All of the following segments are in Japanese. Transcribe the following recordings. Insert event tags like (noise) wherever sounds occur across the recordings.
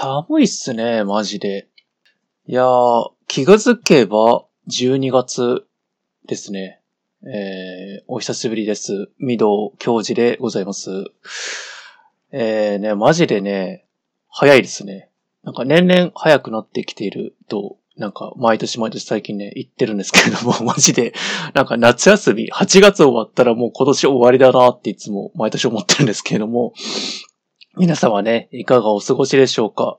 寒いっすね、マジで。いやー、気がつけば12月ですね。えー、お久しぶりです。御堂教授でございます。えーね、マジでね、早いですね。なんか年々早くなってきていると、なんか毎年毎年最近ね、言ってるんですけれども、(laughs) マジで、なんか夏休み、8月終わったらもう今年終わりだなっていつも毎年思ってるんですけれども、皆様ね、いかがお過ごしでしょうか？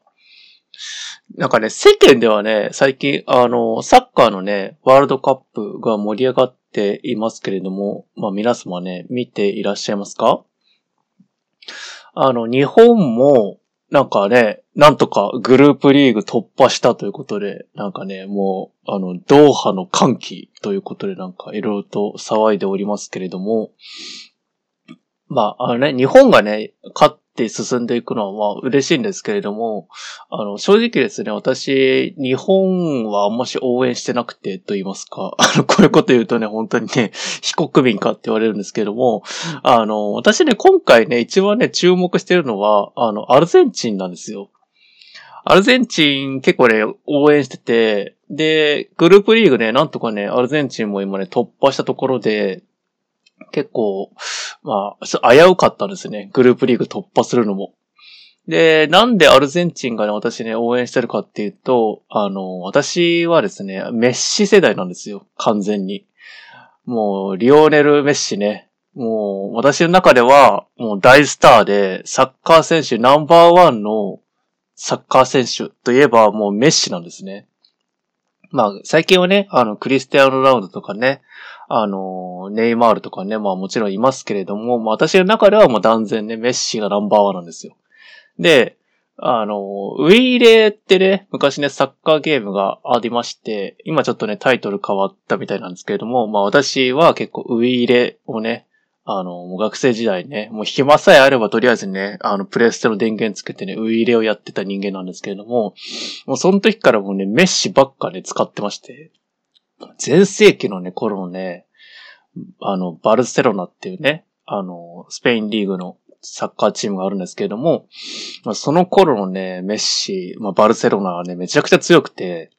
なんかね、世間ではね、最近、あの、サッカーのね、ワールドカップが盛り上がっていますけれども、まあ皆様ね、見ていらっしゃいますか？あの、日本も、なんかね、なんとかグループリーグ突破したということで、なんかね、もう、あの、ドーハの歓喜ということでなんかいろいろと騒いでおりますけれども、まあ、あのね、日本がね、勝って進んでいくのはまあ嬉しいんですけれども、あの、正直ですね、私、日本はあんまし応援してなくてと言いますか、(laughs) あの、こういうこと言うとね、本当にね、非国民かって言われるんですけれども、あの、私ね、今回ね、一番ね、注目してるのは、あの、アルゼンチンなんですよ。アルゼンチン結構ね、応援してて、で、グループリーグね、なんとかね、アルゼンチンも今ね、突破したところで、結構、まあ、危うかったですね。グループリーグ突破するのも。で、なんでアルゼンチンがね、私ね、応援してるかっていうと、あの、私はですね、メッシ世代なんですよ。完全に。もう、リオネル・メッシね。もう、私の中では、もう大スターで、サッカー選手ナンバーワンのサッカー選手といえばもうメッシなんですね。まあ、最近はね、あの、クリスティアーノ・ラウンドとかね、あの、ネイマールとかね、まあもちろんいますけれども、まあ私の中ではもう断然ね、メッシがナンバーワンなんですよ。で、あの、ウィーレーってね、昔ね、サッカーゲームがありまして、今ちょっとね、タイトル変わったみたいなんですけれども、まあ私は結構ウィーレをね、あの、もう学生時代ね、もう暇さえあればとりあえずね、あの、プレステの電源つけてね、ウィーレをやってた人間なんですけれども、もうその時からもうね、メッシばっかね、使ってまして、前世紀のね、頃のね、あの、バルセロナっていうね、あの、スペインリーグのサッカーチームがあるんですけれども、まあ、その頃のね、メッシ、まあ、バルセロナはね、めちゃくちゃ強くて、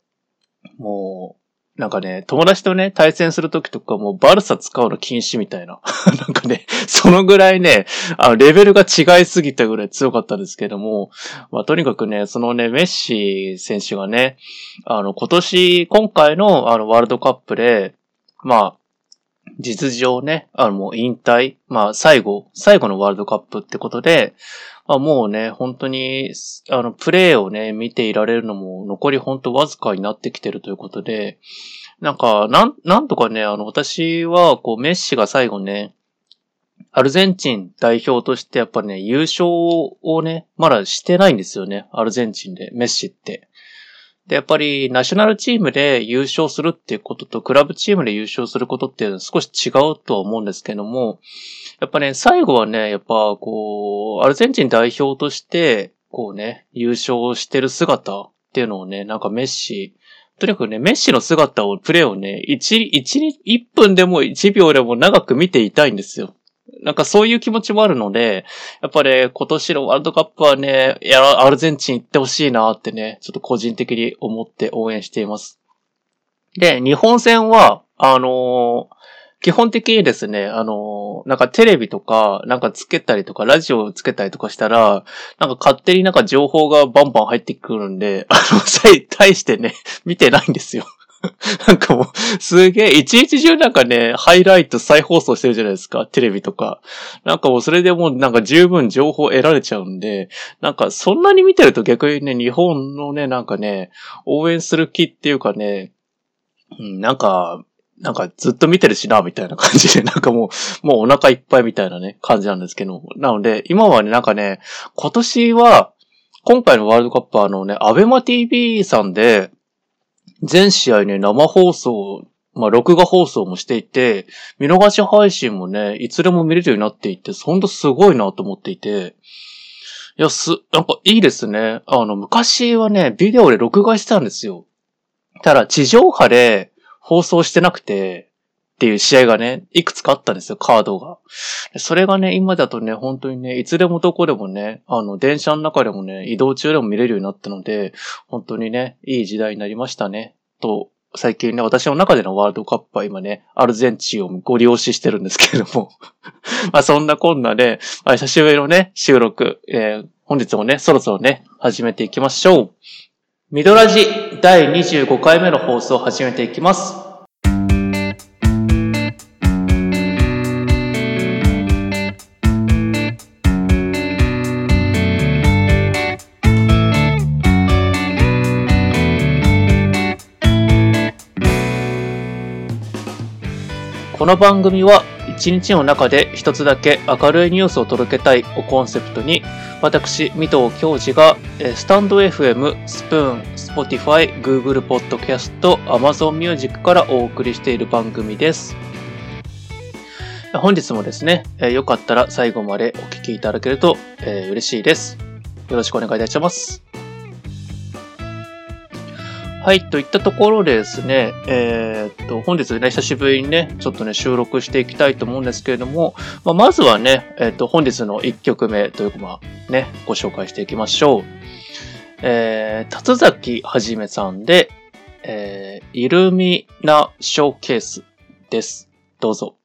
もう、なんかね、友達とね、対戦するときとかもうバルサ使うの禁止みたいな。(laughs) なんかね、そのぐらいね、あの、レベルが違いすぎたぐらい強かったんですけども、まあ、とにかくね、そのね、メッシ選手がね、あの、今年、今回のあの、ワールドカップで、まあ、実情ね、あの、もう引退、まあ、最後、最後のワールドカップってことで、あ、もうね、本当に、あの、プレーをね、見ていられるのも、残り本当わずかになってきてるということで、なんか、なん、なんとかね、あの、私は、こう、メッシが最後ね、アルゼンチン代表としてやっぱりね、優勝をね、まだしてないんですよね。アルゼンチンで、メッシって。で、やっぱり、ナショナルチームで優勝するっていうことと、クラブチームで優勝することっていうのは少し違うとは思うんですけども、やっぱね、最後はね、やっぱ、こう、アルゼンチン代表として、こうね、優勝してる姿っていうのをね、なんかメッシ、とにかくね、メッシの姿を、プレーをね、1、1、1分でも1秒でも長く見ていたいんですよ。なんかそういう気持ちもあるので、やっぱり、今年のワールドカップはね、や、アルゼンチン行ってほしいなってね、ちょっと個人的に思って応援しています。で、日本戦は、あのー基本的にですね、あのなんかテレビとか、なんかつけたりとか、ラジオをつけたりとかしたら、なんか勝手になんか情報がバンバン入ってくるんで、(laughs) あの、さえ、対してね、見てないんですよ。(laughs) なんかもう、すげえ、一日中なんかね、ハイライト再放送してるじゃないですか、テレビとか。なんかもうそれでもうなんか十分情報得られちゃうんで、なんかそんなに見てると逆にね、日本のね、なんかね、応援する気っていうかね、うん、なんか、なんかずっと見てるしな、みたいな感じで、(laughs) なんかもう、もうお腹いっぱいみたいなね、感じなんですけど。なので、今はね、なんかね、今年は、今回のワールドカップはあのね、アベマ TV さんで、全試合ね、生放送、まあ、録画放送もしていて、見逃し配信もね、いつでも見れるようになっていて、ほんとすごいなと思っていて、いや、す、なんかいいですね。あの、昔はね、ビデオで録画してたんですよ。ただ、地上波で放送してなくて、っていう試合がね、いくつかあったんですよ、カードが。それがね、今だとね、本当にね、いつでもどこでもね、あの、電車の中でもね、移動中でも見れるようになったので、本当にね、いい時代になりましたね。と、最近ね、私の中でのワールドカップは今ね、アルゼンチンをご利用ししてるんですけれども。(laughs) まあそんなこんなで、久しぶりのね、収録、えー、本日もね、そろそろね、始めていきましょう。ミドラジ第25回目の放送を始めていきます。この番組は一日の中で一つだけ明るいニュースを届けたいをコンセプトに私、三藤教授がスタンド FM、スプーン、Spotify、Google Podcast、Amazon Music からお送りしている番組です。本日もですね、よかったら最後までお聞きいただけると嬉しいです。よろしくお願いいたします。はい、といったところでですね、えー、っと、本日ね、久しぶりにね、ちょっとね、収録していきたいと思うんですけれども、まあ、まずはね、えー、っと、本日の1曲目というか、まあ、ね、ご紹介していきましょう。えー、辰崎はじめさんで、えー、イルミナショーケースです。どうぞ。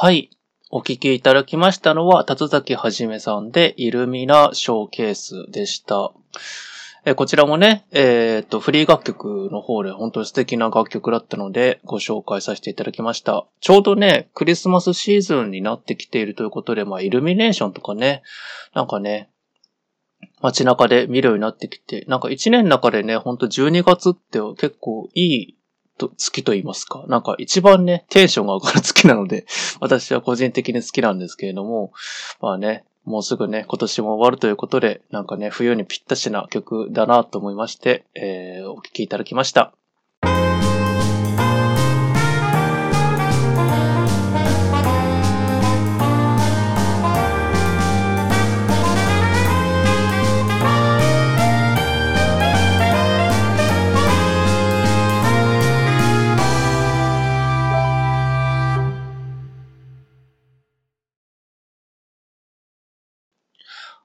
はい。お聞きいただきましたのは、辰崎はじめさんで、イルミナショーケースでした。えこちらもね、えっ、と、フリー楽曲の方で本当に素敵な楽曲だったので、ご紹介させていただきました。ちょうどね、クリスマスシーズンになってきているということで、まあ、イルミネーションとかね、なんかね、街中で見るようになってきて、なんか一年の中でね、ほんと12月って結構いいと、月と言いますか。なんか一番ね、テンションが上がる月なので、(laughs) 私は個人的に好きなんですけれども、まあね、もうすぐね、今年も終わるということで、なんかね、冬にぴったしな曲だなと思いまして、えー、お聴きいただきました。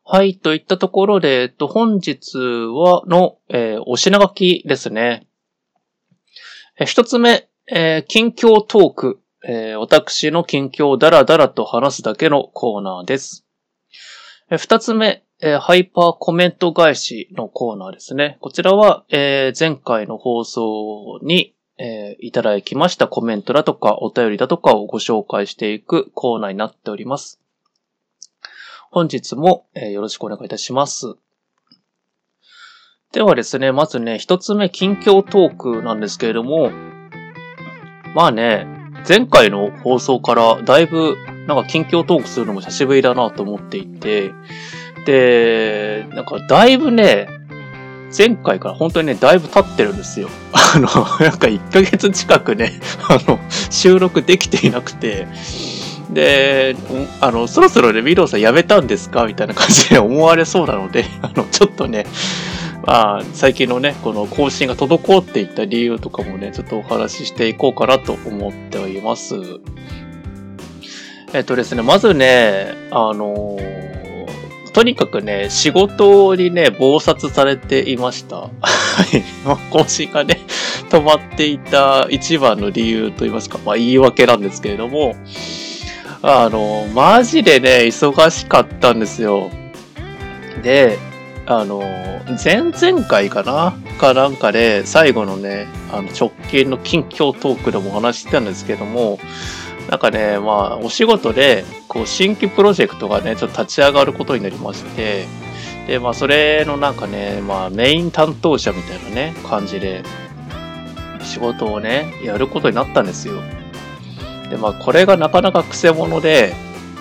はい、といったところで、本日は、の、えー、お品書きですね。一つ目、えー、近況トーク。えー、私の近況をダラダラと話すだけのコーナーです。二つ目、えー、ハイパーコメント返しのコーナーですね。こちらは、えー、前回の放送に、えー、いただきましたコメントだとかお便りだとかをご紹介していくコーナーになっております。本日も、え、よろしくお願いいたします。ではですね、まずね、一つ目、近況トークなんですけれども、まあね、前回の放送からだいぶ、なんか近況トークするのも久しぶりだなと思っていて、で、なんかだいぶね、前回から本当にね、だいぶ経ってるんですよ。(laughs) あの、なんか1ヶ月近くね、あの、収録できていなくて、で、あの、そろそろね、ミローさん辞めたんですか？みたいな感じで思われそうなので、(laughs) あの、ちょっとね、まあ、最近のね、この更新が滞っていった理由とかもね、ちょっとお話ししていこうかなと思っております。えっとですね、まずね、あのとにかくね、仕事にね、暴殺されていました。はい。更新がね、止まっていた一番の理由と言いますか、まあ言い訳なんですけれども、あの、マジでね、忙しかったんですよ。で、あの、前々回かな？かなんかで、最後のね、あの直近の近況トークでもお話してたんですけども、なんかね、まあ、お仕事で、こう、新規プロジェクトがね、ちょっと立ち上がることになりまして、で、まあ、それのなんかね、まあ、メイン担当者みたいなね、感じで、仕事をね、やることになったんですよ。で、まあ、これがなかなか癖者で、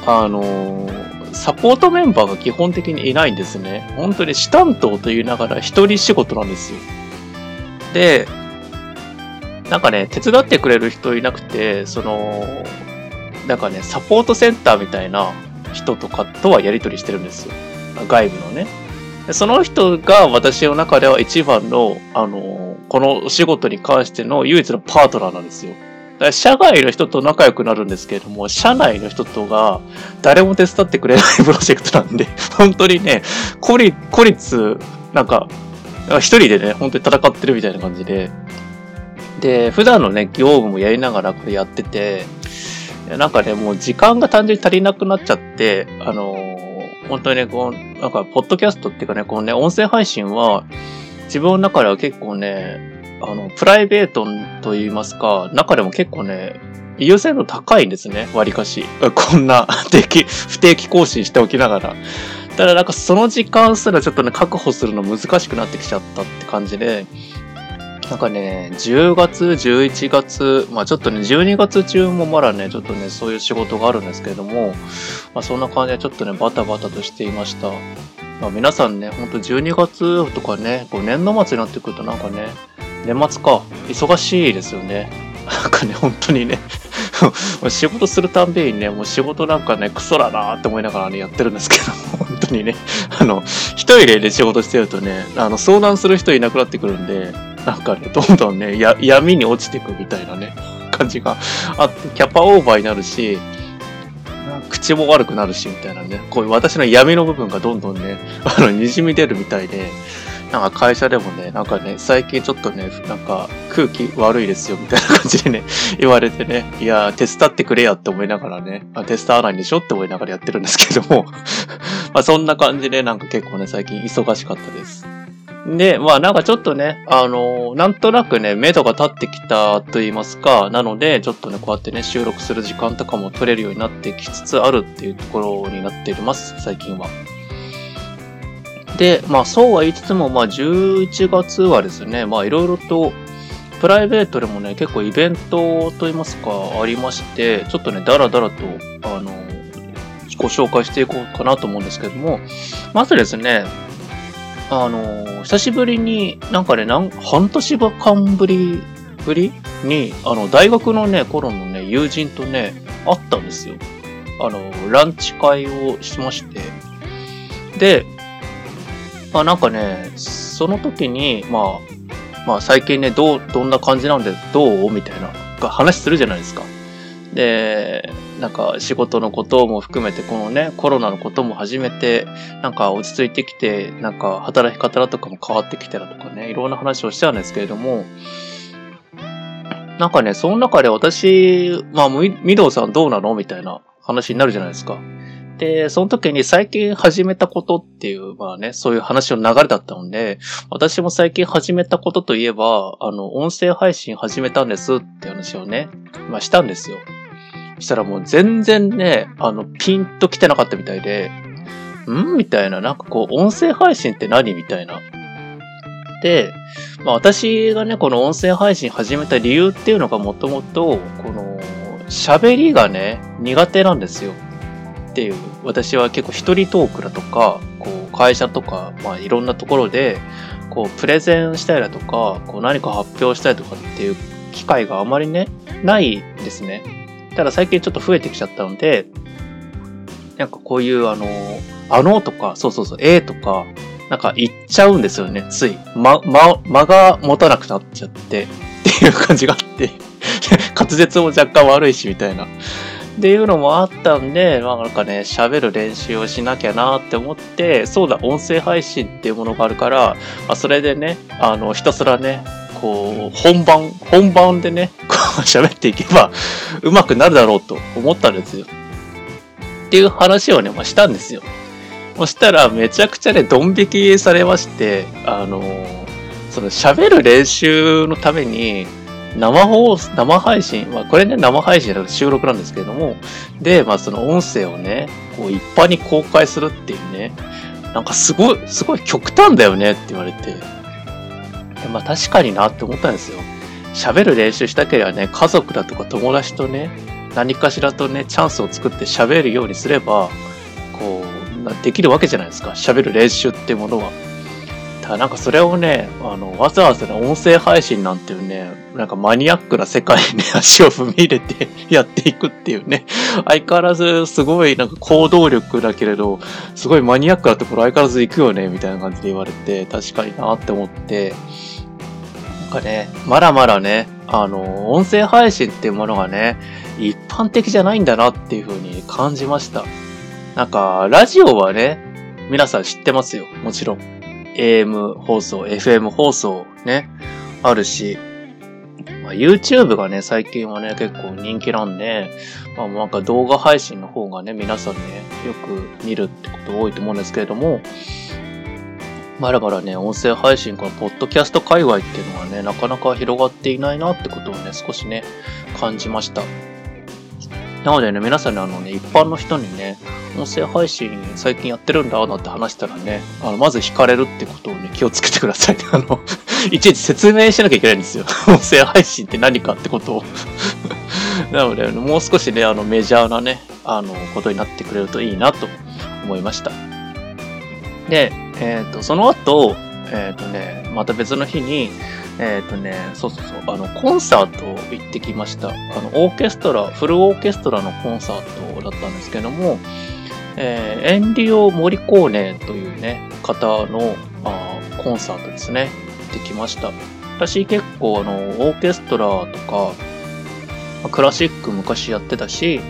あのー、サポートメンバーが基本的にいないんですね。本当に死担当と言いながら一人仕事なんですよ。で、なんかね、手伝ってくれる人いなくて、その、なんかね、サポートセンターみたいな人とかとはやり取りしてるんですよ。外部のね。その人が私の中では一番の、あの、このお仕事に関しての唯一のパートナーなんですよ。社外の人と仲良くなるんですけれども、社内の人とが誰も手伝ってくれないプロジェクトなんで、(laughs) 本当にね、孤立、孤立、なんか、一人でね、本当に戦ってるみたいな感じで、で、普段のね、業務もやりながらこれやってて、なんかね、もう時間が単純に足りなくなっちゃって、あのー、本当にね、こう、なんか、ポッドキャストっていうかね、このね、音声配信は、自分の中では結構ね、あの、プライベートと言いますか、中でも結構ね、優先度高いんですね、割かし。(laughs) こんな定期、不定期更新しておきながら。ただなんかその時間すらちょっとね、確保するの難しくなってきちゃったって感じで、なんかね、10月、11月、まあちょっとね、12月中もまだね、ちょっとね、そういう仕事があるんですけれども、まあそんな感じでちょっとね、バタバタとしていました。まあ皆さんね、ほんと12月とかね、こう年度末になってくるとなんかね、年末か、忙しいですよね。なんかね、本当にね。仕事するたんびにね、もう仕事なんかね、クソだなって思いながらね、やってるんですけど、本当にね、あの、一人で、仕事してるとね、あの、相談する人いなくなってくるんで、なんかね、どんどんね、や闇に落ちていくみたいなね、感じがあって、キャパオーバーになるし、口も悪くなるし、みたいなね、こういう私の闇の部分がどんどんね、あの、滲み出るみたいで、なんか会社でもね、なんかね、最近ちょっとね、なんか空気悪いですよみたいな感じでね、(laughs) 言われてね、いや、手伝ってくれやって思いながらね、まあ、手伝わないんでしょって思いながらやってるんですけども (laughs) まあそんな感じでなんか結構ね、最近忙しかったです。で、まあなんかちょっとね、あのー、なんとなくね、目処が立ってきたと言いますか、なので、ちょっとね、こうやってね、収録する時間とかも取れるようになってきつつあるっていうところになっています、最近は。で、まあそうは言いつつも、まあ11月はですね、まあいろいろと、プライベートでもね、結構イベントと言いますか、ありまして、ちょっとね、だらだらと、あの、ご紹介していこうかなと思うんですけども、まずですね、あの、久しぶりに、なんかね、なん半年間ぶり、ぶり？に、あの、大学のね、頃のね、友人とね、会ったんですよ。あの、ランチ会をしまして。で、まあなんかね、その時に、まあ、まあ最近ね、どう、どんな感じなんで、どう？みたいな話するじゃないですか。で、なんか仕事のことも含めて、このね、コロナのことも始めて、なんか落ち着いてきて、なんか働き方とかも変わってきたらとかね、いろんな話をしたんですけれども、なんかね、その中で私、まあ、ミドウさんどうなの？みたいな話になるじゃないですか。で、その時に最近始めたことっていう、まあね、そういう話の流れだったので、私も最近始めたことといえば、あの、音声配信始めたんですって話をね、まあしたんですよ。したらもう全然ね、あの、ピンと来てなかったみたいで、んみたいな、なんかこう、音声配信って何みたいな。で、まあ私がね、この音声配信始めた理由っていうのがもともと、この、喋りがね、苦手なんですよ。っていう、私は結構一人トークだとか、こう、会社とか、まあいろんなところで、こう、プレゼンしたりだとか、こう、何か発表したりとかっていう機会があまりね、ないですね。ただ最近ちょっと増えてきちゃったので、なんかこういうあの、あのとか、そうそうそう、えーとか、なんか言っちゃうんですよね、つい。ま、ま、間が持たなくなっちゃって、っていう感じがあって滑舌も若干悪いし、みたいな。っていうのもあったんで、まあなんかね、喋る練習をしなきゃなって思って、そうだ、音声配信っていうものがあるから、まあ、それでね、あの、ひたすらね、こう、本番、本番でね、こう喋っていけば、上手くなるだろうと思ったんですよ。っていう話をね、まあ、したんですよ。そしたら、めちゃくちゃね、ドン引きされまして、あのその喋る練習のために、生放送、生配信、まあこれね生配信じゃなくて収録なんですけれども、で、まあその音声をね、こう一般に公開するっていうね、なんかすごい、すごい極端だよねって言われて、まあ確かになって思ったんですよ。喋る練習したければね、家族だとか友達とね、何かしらとね、チャンスを作って喋るようにすれば、こう、できるわけじゃないですか。喋る練習っていうものは。ただなんかそれをね、あの、わざわざね、音声配信なんていうね、なんかマニアックな世界に、足を踏み入れて (laughs) やっていくっていうね、相変わらずすごいなんか行動力だけれど、すごいマニアックなところ相変わらず行くよね、みたいな感じで言われて、確かになって思って、なんかね、まだまだね、あの、音声配信っていうものがね、一般的じゃないんだなっていう風に感じました。なんか、ラジオはね、皆さん知ってますよ。もちろん。AM 放送、FM 放送ね、あるし、あ、YouTube がね、最近はね、結構人気なんで、まあ、なんか動画配信の方がね、皆さんね、よく見るってこと多いと思うんですけれども、まだまだね、音声配信このポッドキャスト界隈っていうのはね、なかなか広がっていないなってことをね、少しね、感じました。なのでね、皆さんね、あのね、一般の人にね、音声配信最近やってるんだ、なんて話したらね、あの、まず惹かれるってことをね、気をつけてください。(laughs) あの、いちいち説明しなきゃいけないんですよ。(laughs) 音声配信って何かってことを。(laughs) なので、ねもう少しね、あの、メジャーなね、あの、ことになってくれるといいなと思いました。で、えっ、ー、と、その後、えっ、ー、とね、また別の日に、えっ、ー、とね、そうそうそう、あの、コンサート行ってきました。あの、オーケストラ、フルオーケストラのコンサートだったんですけども、えー、エンリオ・モリコーネというね、方のあコンサートですね、行ってきました。私結構あの、オーケストラとか、クラシック昔やってたし、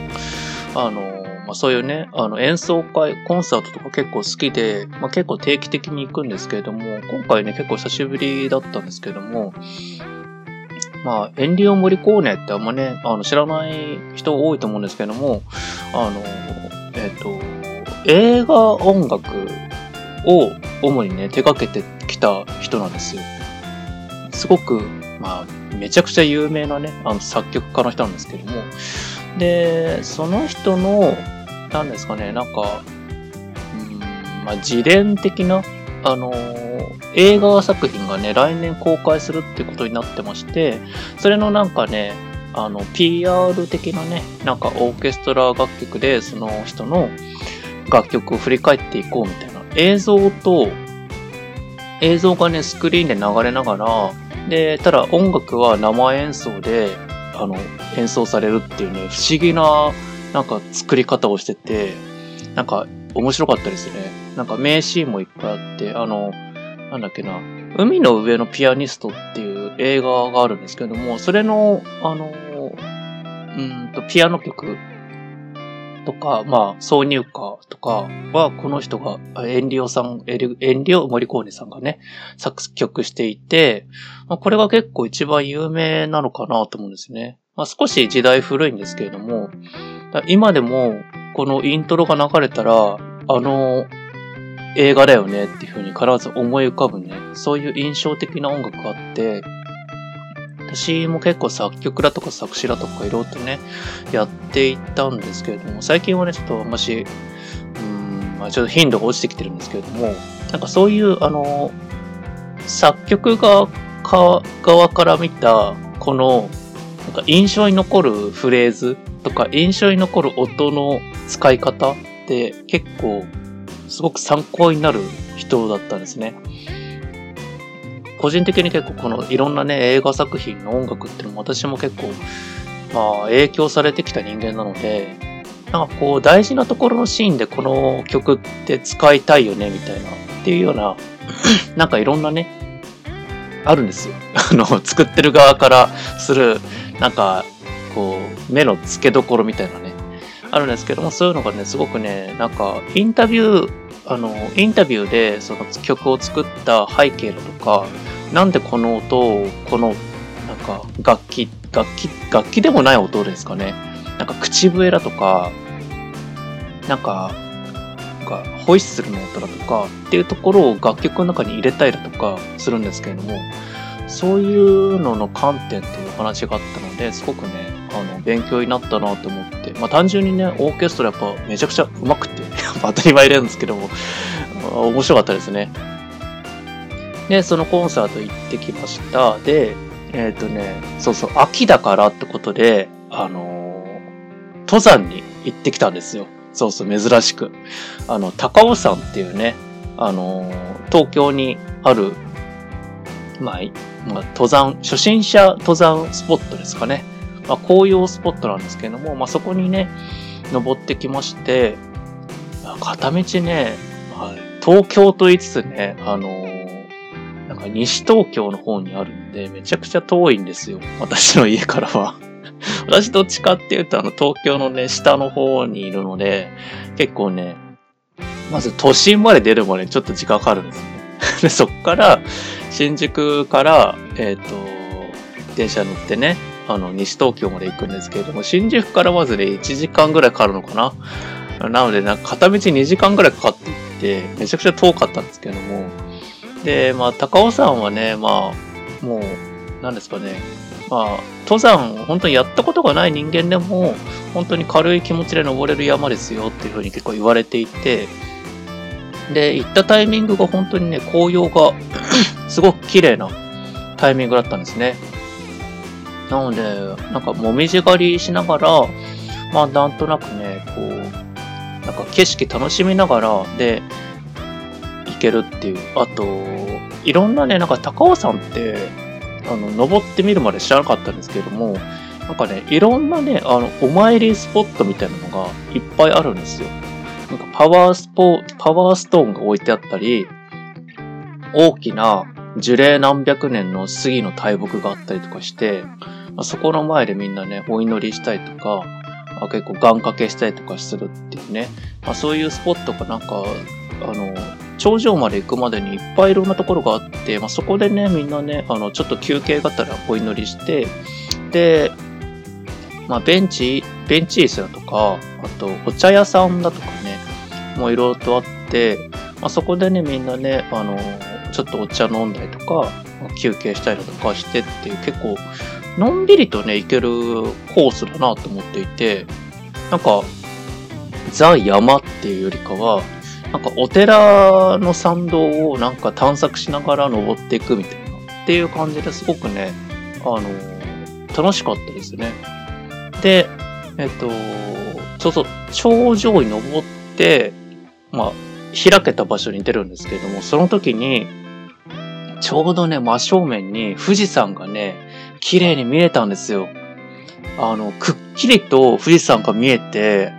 あの、まあ、そういうね、あの演奏会、コンサートとか結構好きで、まあ、結構定期的に行くんですけれども、今回ね、結構久しぶりだったんですけれども、まあ、エンリオ・モリコーネってあんまね、あの、知らない人多いと思うんですけども、あの、えっ、ー、と、映画音楽を主にね、手掛けてきた人なんですよ。すごく、まあ、めちゃくちゃ有名なね、あの作曲家の人なんですけども、で、その人の、なんですかね、なんか、うん、まあ、自伝的な、あの映画作品がね、来年公開するってことになってまして、それのなんかね、あの、PR 的なね、なんかオーケストラ楽曲で、その人の楽曲を振り返っていこうみたいな映像と、映像がね、スクリーンで流れながら、で、ただ音楽は生演奏で、あの、演奏されるっていうね、不思議な、なんか作り方をしてて、なんか面白かったですね。なんか名シーンもいっぱいあって、あの、なんだっけな、海の上のピアニストっていう映画があるんですけども、それの、あの、うんと、ピアノ曲とか、まあ、挿入歌とかは、この人が、エンリオさん、エンリオ・モリコーネさんがね、作曲していて、まあ、これが結構一番有名なのかなと思うんですね。まあ、少し時代古いんですけれども、今でも、このイントロが流れたら、あの映画だよねっていう風に必ず思い浮かぶね、そういう印象的な音楽があって、私も結構作曲だとか作詞だとかいろいろとね、やっていったんですけれども、最近はね、ちょっとあんまし、うん、まあ、ちょっと頻度が落ちてきてるんですけれども、なんかそういう、あの、作曲が側から見た、この、なんか印象に残るフレーズとか印象に残る音の使い方って結構すごく参考になる人だったんですね。個人的に結構このいろんなね映画作品の音楽っていうのも私も結構まあ影響されてきた人間なのでなんかこう大事なところのシーンでこの曲って使いたいよねみたいなっていうようななんかいろんなねあるんですよ。あの作ってる側からするなんかこう目の付けどころみたいなねあるんですけどもそういうのがねすごくねなんかインタビューあの、インタビューでその曲を作った背景だとか、なんでこの音を、この、なんか楽器、楽器、楽器でもない音ですかね。なんか口笛だとか、なんか、かホイッスルの音だとかっていうところを楽曲の中に入れたりだとかするんですけれども、そういうのの観点という話があったので、すごくね、あの、勉強になったなと思って、まあ単純にね、オーケストラやっぱめちゃくちゃ上手くて、(laughs) 当たり前なんですけども、面白かったですね。で、そのコンサート行ってきました。で、えっ、ー、とね、そうそう、秋だからってことで、あのー、登山に行ってきたんですよ。そうそう、珍しく。あの、高尾山っていうね、あのー、東京にある、まあ、まあ、登山、初心者登山スポットですかね。まあ、紅葉スポットなんですけれども、まあ、そこにね、登ってきまして、片道ね、はい、東京と言いつつね、あのー、なんか西東京の方にあるんで、めちゃくちゃ遠いんですよ。私の家からは。(laughs) 私どっちかっていうと、あの、東京のね、下の方にいるので、結構ね、まず都心まで出るまでちょっと時間かかるんですね。(laughs) で、そっから、新宿から、えっ、ー、と、電車乗ってね、あの、西東京まで行くんですけれども、新宿からまずね、1時間ぐらいかかるのかな。なので、なんか片道2時間ぐらいかかっていって、めちゃくちゃ遠かったんですけども、で、まあ、高尾山はね、まあ、もう、何ですかね、まあ、登山、本当にやったことがない人間でも、本当に軽い気持ちで登れる山ですよっていうふうに結構言われていて、で、行ったタイミングが本当にね、紅葉が (laughs) すごく綺麗なタイミングだったんですね。なので、なんかもみじ狩りしながら、まあなんとなくね、こう、なんか景色楽しみながらで行けるっていう。あと、いろんなね、なんか高尾山って、あの、登ってみるまで知らなかったんですけれども、なんかね、いろんなね、あの、お参りスポットみたいなのがいっぱいあるんですよ。なんかパワースポ、パワーストーンが置いてあったり、大きな樹齢何百年の杉の大木があったりとかして、ま、そこの前でみんなね、お祈りしたりとか、あ、結構願掛けしたりとかするっていうね、まあ、そういうスポットがなんか、あの、頂上まで行くまでにいっぱいいろんなところがあって、まあ、そこでね、みんなね、あの、ちょっと休憩がたらお祈りして、で、まあ、ベンチ、ベンチ椅子だとか、あと、お茶屋さんだとかね、もういろいろとあって、まあ、そこでね、みんなね、あの、ちょっとお茶飲んだりとか、休憩したりとかしてっていう結構のんびりとね、行けるコースだなと思っていて、なんか、ザ・山っていうよりかは、なんかお寺の参道をなんか探索しながら登っていくみたいなっていう感じですごくね、あの、楽しかったですね。で、えっと、そうそう、頂上に登って、まあ、開けた場所に出るんですけれども、その時に、ちょうどね、真正面に富士山がね、綺麗に見えたんですよ。あの、くっきりと富士山が見えて、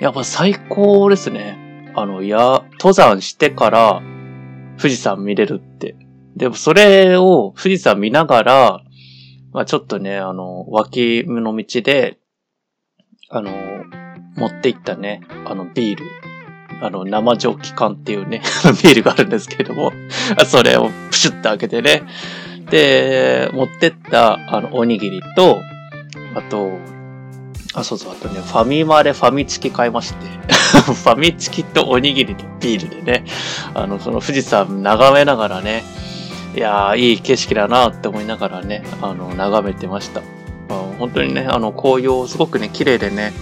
やっぱ最高ですね。あの、いや、登山してから富士山見れるって。でもそれを富士山見ながら、まあちょっとね、あの、脇の道で、あの、持っていったね、あのビール。あの、生蒸気缶っていうね、(laughs) ビールがあるんですけれども、(laughs) それをプシュッと開けてね、で、持ってった、あの、おにぎりと、あと、あ、そうそう、あとね、ファミマでファミチキ買いまして、(laughs) ファミチキとおにぎりとビールでね、あの、その富士山眺めながらね、いやー、いい景色だなって思いながらね、あの、眺めてました。本当にね、あの、紅葉すごくね、綺麗でね、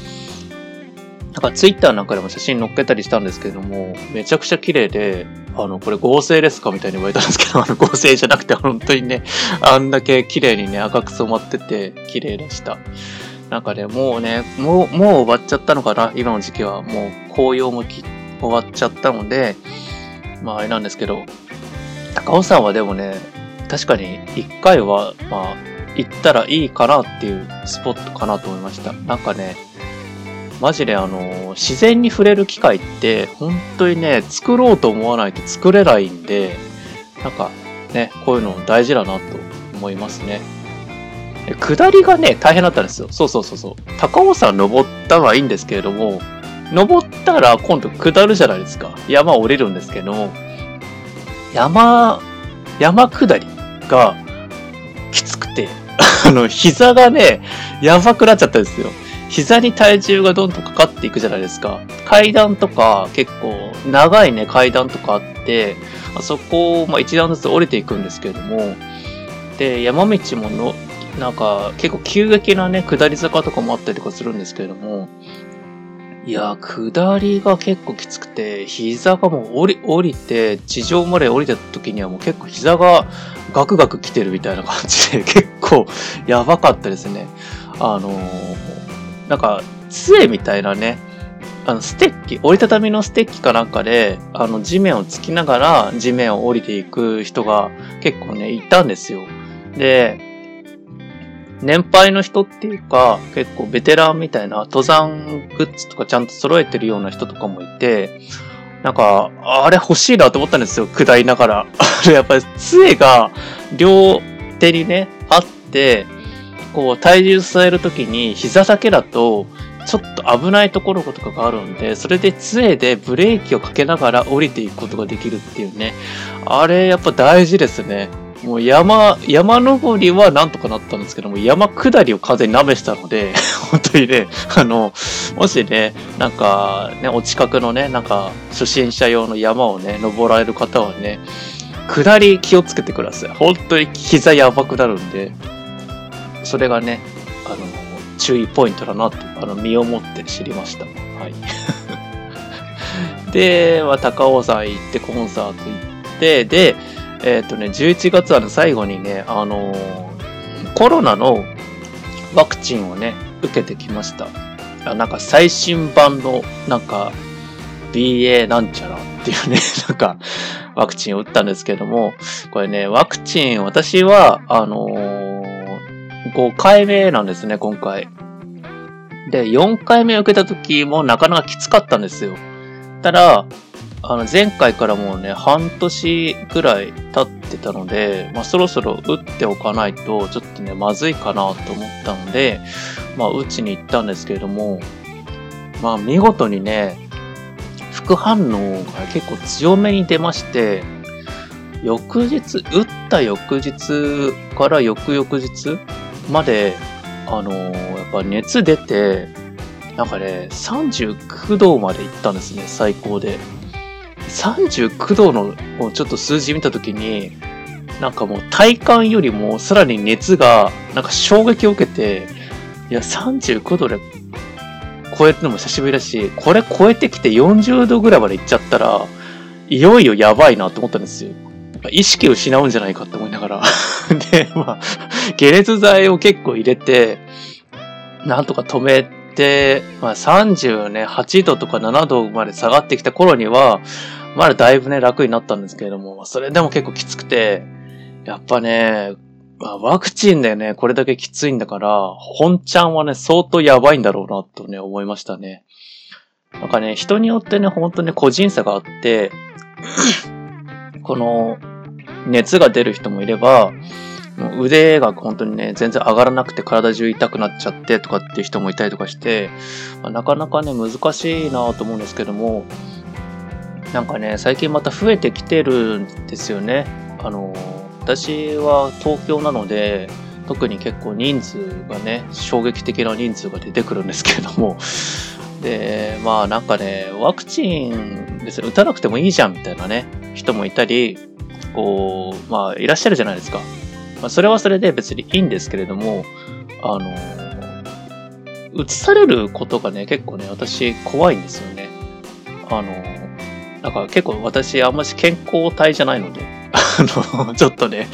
なんかツイッターなんかでも写真載っけたりしたんですけども、めちゃくちゃ綺麗で、あの、これ合成ですかみたいに言われたんですけど、(laughs) あの、合成じゃなくて本当にね、あんだけ綺麗にね、赤く染まってて、綺麗でした。なんかね、もうね、もう、もう終わっちゃったのかな今の時期は。もう紅葉もき終わっちゃったので、まああれなんですけど、高尾山はでもね、確かに一回は、まあ、行ったらいいかなっていうスポットかなと思いました。なんかね、マジであの、自然に触れる機会って、本当にね、作ろうと思わないと作れないんで、なんかね、こういうの大事だなと思いますね。下りがね、大変だったんですよ。そうそうそうそう。高尾山登ったはいいんですけれども、登ったら今度下るじゃないですか。山降りるんですけども、山、山下りがきつくて、(laughs) あの、膝がね、やばくなっちゃったんですよ。膝に体重がどんどんかかっていくじゃないですか。階段とか結構長いね階段とかあって、あそこをまあ一段ずつ降りていくんですけれども、で、山道もの、なんか結構急激なね、下り坂とかもあったりとかするんですけれども、いや、下りが結構きつくて、膝がもう降り、降りて、地上まで降りた時にはもう結構膝がガクガク来てるみたいな感じで、結構やばかったですね。あのーなんか、杖みたいなね、あの、ステッキ、折りたたみのステッキかなんかで、あの、地面をつきながら地面を降りていく人が結構ね、いたんですよ。で、年配の人っていうか、結構ベテランみたいな登山グッズとかちゃんと揃えてるような人とかもいて、なんか、あれ欲しいなと思ったんですよ、下りながら。(laughs) あれやっぱり杖が両手にね、あって、こう体重据えるときに膝だけだとちょっと危ないところとかがあるんで、それで杖でブレーキをかけながら降りていくことができるっていうね。あれやっぱ大事ですね。もう山、山登りはなんとかなったんですけども、山下りを風に舐めしたので、(laughs) 本当にね、あの、もしね、なんか、ね、お近くのね、なんか、初心者用の山をね、登られる方はね、下り気をつけてください。本当に膝やばくなるんで、それがね、あの、注意ポイントだなって、あの、身をもって知りました。はい。(laughs) で、まあ、高尾山行って、コンサート行って、で、えっ、ー、とね、11月は、ね、最後にね、あのコロナのワクチンをね、受けてきました。あなんか最新版の、なんか、BA なんちゃらっていうね、(laughs) なんか、ワクチンを打ったんですけども、これね、ワクチン、私は、あのー5回目なんですね、今回。で、4回目受けた時もなかなかきつかったんですよ。ただ、あの、前回からもうね、半年くらい経ってたので、まあ、そろそろ打っておかないと、ちょっとね、まずいかなと思ったので、まあ、打ちに行ったんですけれども、まあ、見事にね、副反応が結構強めに出まして、翌日、打った翌日から翌々日まで、あのー、やっぱ熱出て、なんかね、39度まで行ったんですね、最高で。39度のもうちょっと数字見たときに、なんかもう体感よりもさらに熱が、なんか衝撃を受けて、いや、39度で超えるのも久しぶりだし、これ超えてきて40度ぐらいまで行っちゃったら、いよいよやばいなと思ったんですよ。意識失うんじゃないかって思いながら、まあ、解熱剤を結構入れて、なんとか止めて、まあ30ね、8度とか7度まで下がってきた頃には、まだだいぶね、楽になったんですけれども、それでも結構きつくて、やっぱね、まあ、ワクチンでね、これだけきついんだから、本ちゃんはね、相当やばいんだろうな、とね、思いましたね。なんかね、人によってね、本当に個人差があって、この、熱が出る人もいれば、腕が本当にね、全然上がらなくて体中痛くなっちゃってとかっていう人もいたりとかして、まあ、なかなかね、難しいなと思うんですけども、なんかね、最近また増えてきてるんですよね。あの、私は東京なので、特に結構人数がね、衝撃的な人数が出てくるんですけれども、で、まあなんかね、ワクチンですね、打たなくてもいいじゃんみたいなね、人もいたり、こう、まあいらっしゃるじゃないですか。まあそれはそれで別にいいんですけれども、あの、移されることがね、結構ね、私怖いんですよね。あの、なんか結構私あんまし健康体じゃないので、あの、(laughs) ちょっとね、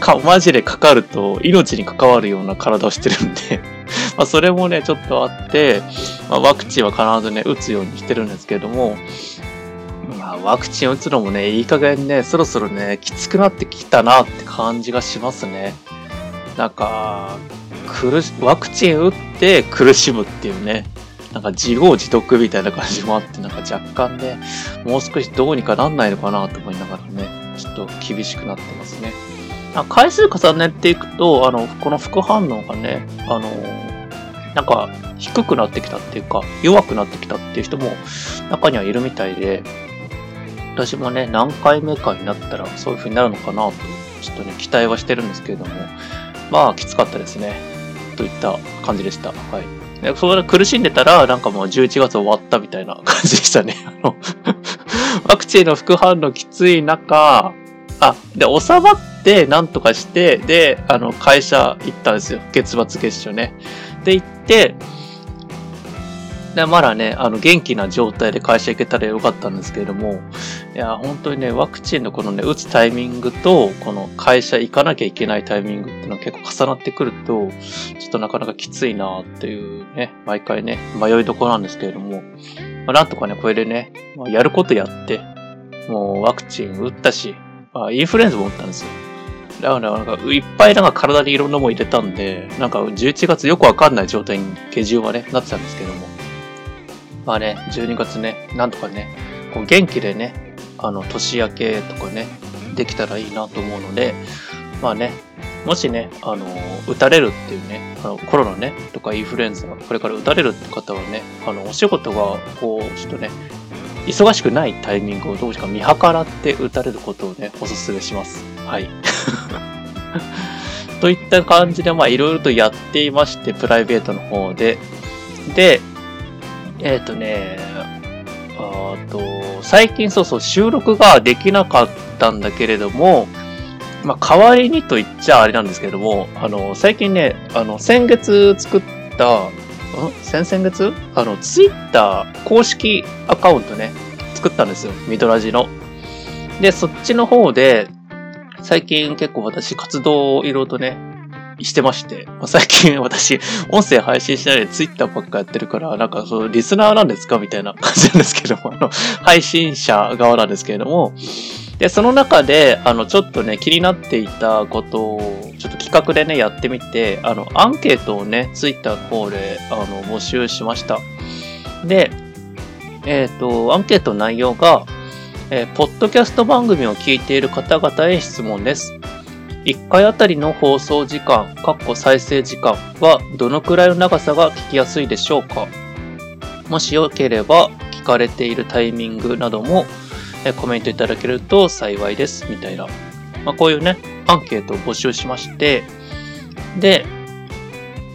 か、マジでかかると命に関わるような体をしてるんで (laughs) まあそれもね、ちょっとあって、まあ、ワクチンは必ずね、打つようにしてるんですけれども、ワクチン打つのもね、いい加減ね、そろそろね、きつくなってきたなって感じがしますね。なんか、苦し、ワクチン打って苦しむっていうね、なんか自業自得みたいな感じもあって、なんか若干ね、もう少しどうにかなんないのかなと思いながらね、ちょっと厳しくなってますね。回数重ねていくと、あの、この副反応がね、あの、なんか低くなってきたっていうか、弱くなってきたっていう人も中にはいるみたいで、私もね、何回目かになったらそういう風になるのかなと、ちょっとね、期待はしてるんですけれども、まあ、きつかったですね。といった感じでした。はい。でそれ苦しんでたら、なんかもう11月終わったみたいな (laughs) 感じでしたね。あの (laughs) ワクチンの副反応きつい中、あ、で、収まってなんとかして、で、あの、会社行ったんですよ。月末月初ね。で、行って、で、まだね、あの、元気な状態で会社行けたらよかったんですけれども、いや、本当にね、ワクチンのこのね、打つタイミングと、この会社行かなきゃいけないタイミングっていうのは結構重なってくると、ちょっとなかなかきついなっていうね、毎回ね、迷いどころなんですけれども、まあ、なんとかね、これでね、まあ、やることやって、もうワクチン打ったし、まあ、インフルエンザも打ったんですよ。だからなんか、いっぱいなんか体にいろんなもん入れたんで、なんか11月よくわかんない状態に下旬はね、なってたんですけども。まあね、12月ね、なんとかね、こう元気でね、あの、年明けとかね、できたらいいなと思うので、まあね、もしね、あの、打たれるっていうね、あのコロナね、とかインフルエンザ、これから打たれるって方はね、あの、お仕事が、こう、ちょっとね、忙しくないタイミングをどうしか見計らって打たれることをね、お勧めします。はい。(laughs) といった感じで、まあ、いろいろとやっていまして、プライベートの方で。で、えっ、ー、とね、あと、最近そうそう収録ができなかったんだけれども、まあ、代わりにと言っちゃあれなんですけれども、あの、最近ね、あの、先月作った、ん？先々月？あの、ツイッター公式アカウントね、作ったんですよ。ミドラジの。で、そっちの方で、最近結構私活動をいろいろとね、してまして、まあ、最近 (laughs) 私、音声配信しないでツイッターばっかやってるから、なんかそのリスナーなんですか？みたいな (laughs) 感じなんですけども、あの、配信者側なんですけれども、で、その中で、あの、ちょっとね、気になっていたことを、ちょっと企画でね、やってみて、あの、アンケートをね、ツイッターの方で、あの、募集しました。で、えっ、ー、と、アンケート内容が、えー、ポッドキャスト番組を聞いている方々へ質問です。1回あたりの放送時間、かっこ再生時間はどのくらいの長さが聞きやすいでしょうか？もしよければ聞かれているタイミングなどもコメントいただけると幸いです、みたいな。まあ、こういうね、アンケートを募集しまして、で、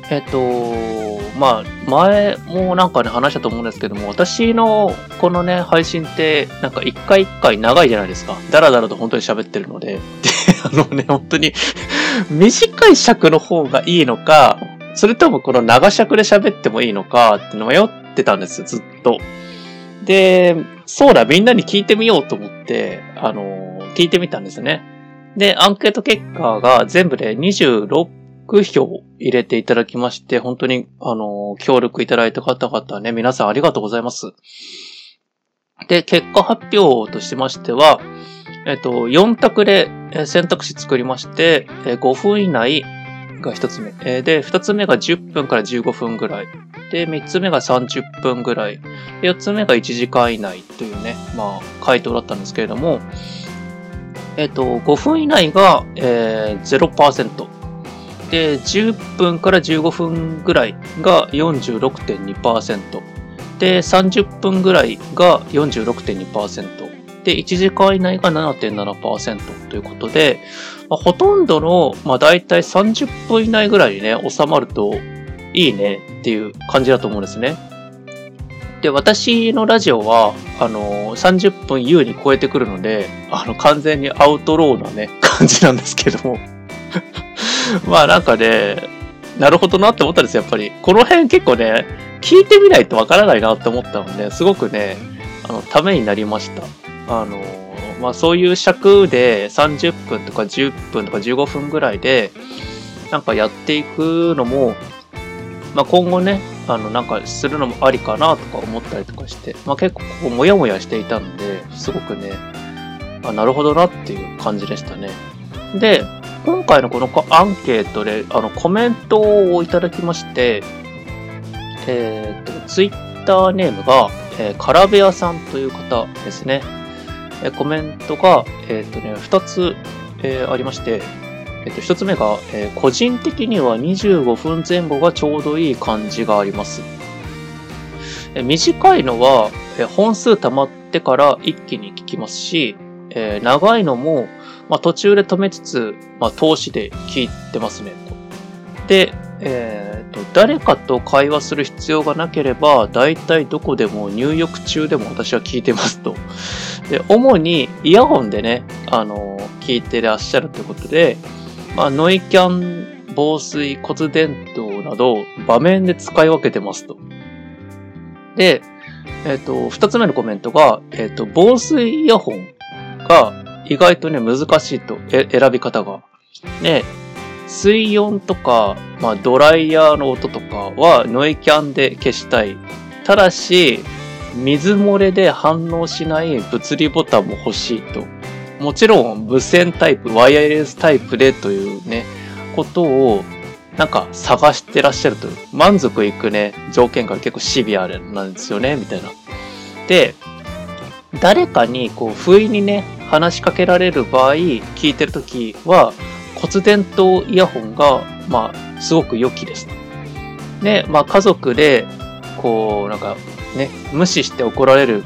えっ、と、まあ、前もなんかね、話したと思うんですけども、私のこのね、配信って、なんか一回一回長いじゃないですか。だらだらと本当に喋ってるので。で、(laughs) あのね、本当に短い尺の方がいいのか、それともこの長尺で喋ってもいいのかって迷ってたんですよ、ずっと。で、そうだ、みんなに聞いてみようと思って、あの聞いてみたんですね。で、アンケート結果が全部で26票入れていただきまして、本当に、あの協力いただいた方々ね、皆さんありがとうございます。で、結果発表としましては、えっと、4択で選択肢作りまして、5分以内が1つ目。で、2つ目が10分から15分ぐらい。で、3つ目が30分ぐらい。4つ目が1時間以内というね、まあ、回答だったんですけれども、えっと、5分以内が、えー、0%。で、10分から15分ぐらいが46.2%。で、30分ぐらいが46.2%。で、1時間以内が7.7%ということで、まあ、ほとんどの、まあ、大体30分以内ぐらいにね、収まるといいねっていう感じだと思うんですね。で、私のラジオは、あの30分優に超えてくるので、あの、完全にアウトローなね、感じなんですけども。(laughs) まあなんかね、なるほどなって思ったんですよ、やっぱり。この辺結構ね、聞いてみないとわからないなって思ったので、すごくね、あの、ためになりました。あの、まあそういう尺で30分とか10分とか15分ぐらいで、なんかやっていくのも、まあ今後ね、あの、なんかするのもありかなとか思ったりとかして、まあ結構ここもやもやしていたので、すごくね、あなるほどなっていう感じでしたね。で、今回のこのアンケートで、あの、コメントをいただきまして、えっ、ー、と、ツイッターネームが、えー、カラベアさんという方ですね。えー、コメントが、えっ、とね、二つ、えー、ありまして、えっ、と、一つ目が、えー、個人的には25分前後がちょうどいい感じがあります。えー、短いのは、えー、本数溜まってから一気に聞きますし、えー、長いのも、まあ、途中で止めつつ、まあ、投資で聞いてますね、と。で、えっ、ー、と、誰かと会話する必要がなければ、大体どこでも入浴中でも私は聞いてますと。で、主にイヤホンでね、あの、聞いてらっしゃるということで、まあ、ノイキャン、防水、骨伝導など、場面で使い分けてますと。で、えっ、ー、と、二つ目のコメントが、えっ、ー、と、防水イヤホンが意外とね、難しいと、え、選び方が。ね、水温とか、まあ、ドライヤーの音とかはノイキャンで消したい。ただし、水漏れで反応しない物理ボタンも欲しいと。もちろん、無線タイプ、ワイヤレスタイプでというね、ことを、なんか探してらっしゃるという。満足いくね、条件が結構シビアなんですよね、みたいな。で、誰かにこう不意にね、話しかけられる場合、聞いてるときは、骨伝導イヤホンが、まあ、すごく良きです。で、まあ、家族で、こう、なんか、ね、無視して怒られる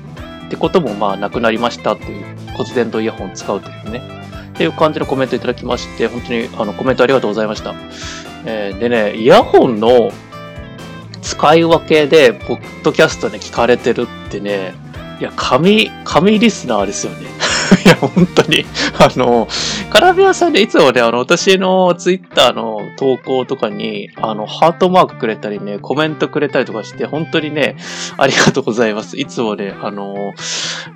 ってことも、まあ、なくなりましたっていう骨伝導イヤホンを使うというね。っていう感じのコメントいただきまして、本当にあのコメントありがとうございました。えー、でね、イヤホンの使い分けで、ポッドキャストで聞かれてるってね、いや、神、神リスナーですよね。(laughs) いや、本当に。あの、カラビアさんでいつもね、あの、私のツイッターの投稿とかに、あの、ハートマークくれたりね、コメントくれたりとかして、本当にね、ありがとうございます。いつもね、あの、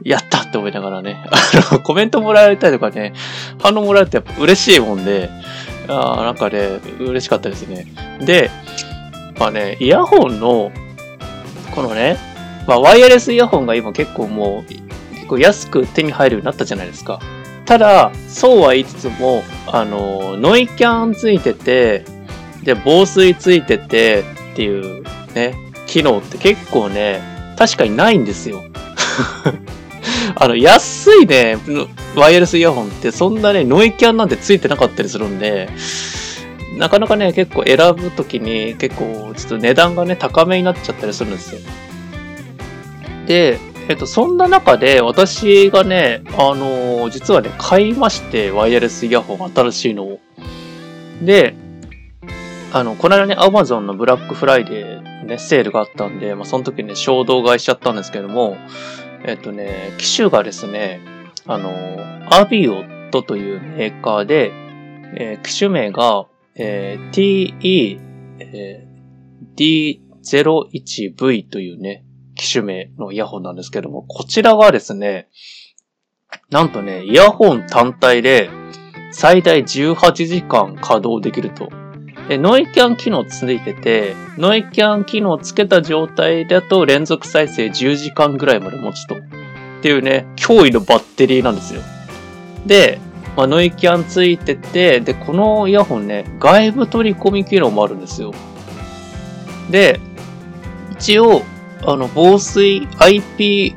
やったって思いながらね、あの、コメントもらえたりとかね、反応もらえるとやっぱ嬉しいもんで、あなんかね、嬉しかったですね。で、まあね、イヤホンの、このね、まあ、ワイヤレスイヤホンが今結構もう、結構安く手に入るようになったじゃないですか。ただ、そうは言いつつも、あの、ノイキャンついてて、で、防水ついててっていうね、機能って結構ね、確かにないんですよ。(laughs) あの、安いね、ワイヤレスイヤホンってそんなね、ノイキャンなんてついてなかったりするんで、なかなかね、結構選ぶときに結構ちょっと値段がね、高めになっちゃったりするんですよ。で、えっと、そんな中で私がね、あのー、実はね、買いまして、ワイヤレスイヤホン、新しいのを。で、あの、この間ね、アマゾンのブラックフライデーね、セールがあったんで、まあ、その時ね、衝動買いしちゃったんですけども、えっとね、機種がですね、あの、アビオットというメーカーで、えー、機種名が、えー、TE、えー、D01V というね、機種名のイヤホンなんですけども、こちらがですね、なんとね、イヤホン単体で最大18時間稼働できると。でノイキャン機能ついてて、ノイキャン機能つけた状態だと連続再生10時間ぐらいまで持つと。っていうね、驚異のバッテリーなんですよ。で、まあ、ノイキャンついてて、で、このイヤホンね、外部取り込み機能もあるんですよ。で、一応、あの、防水 IP5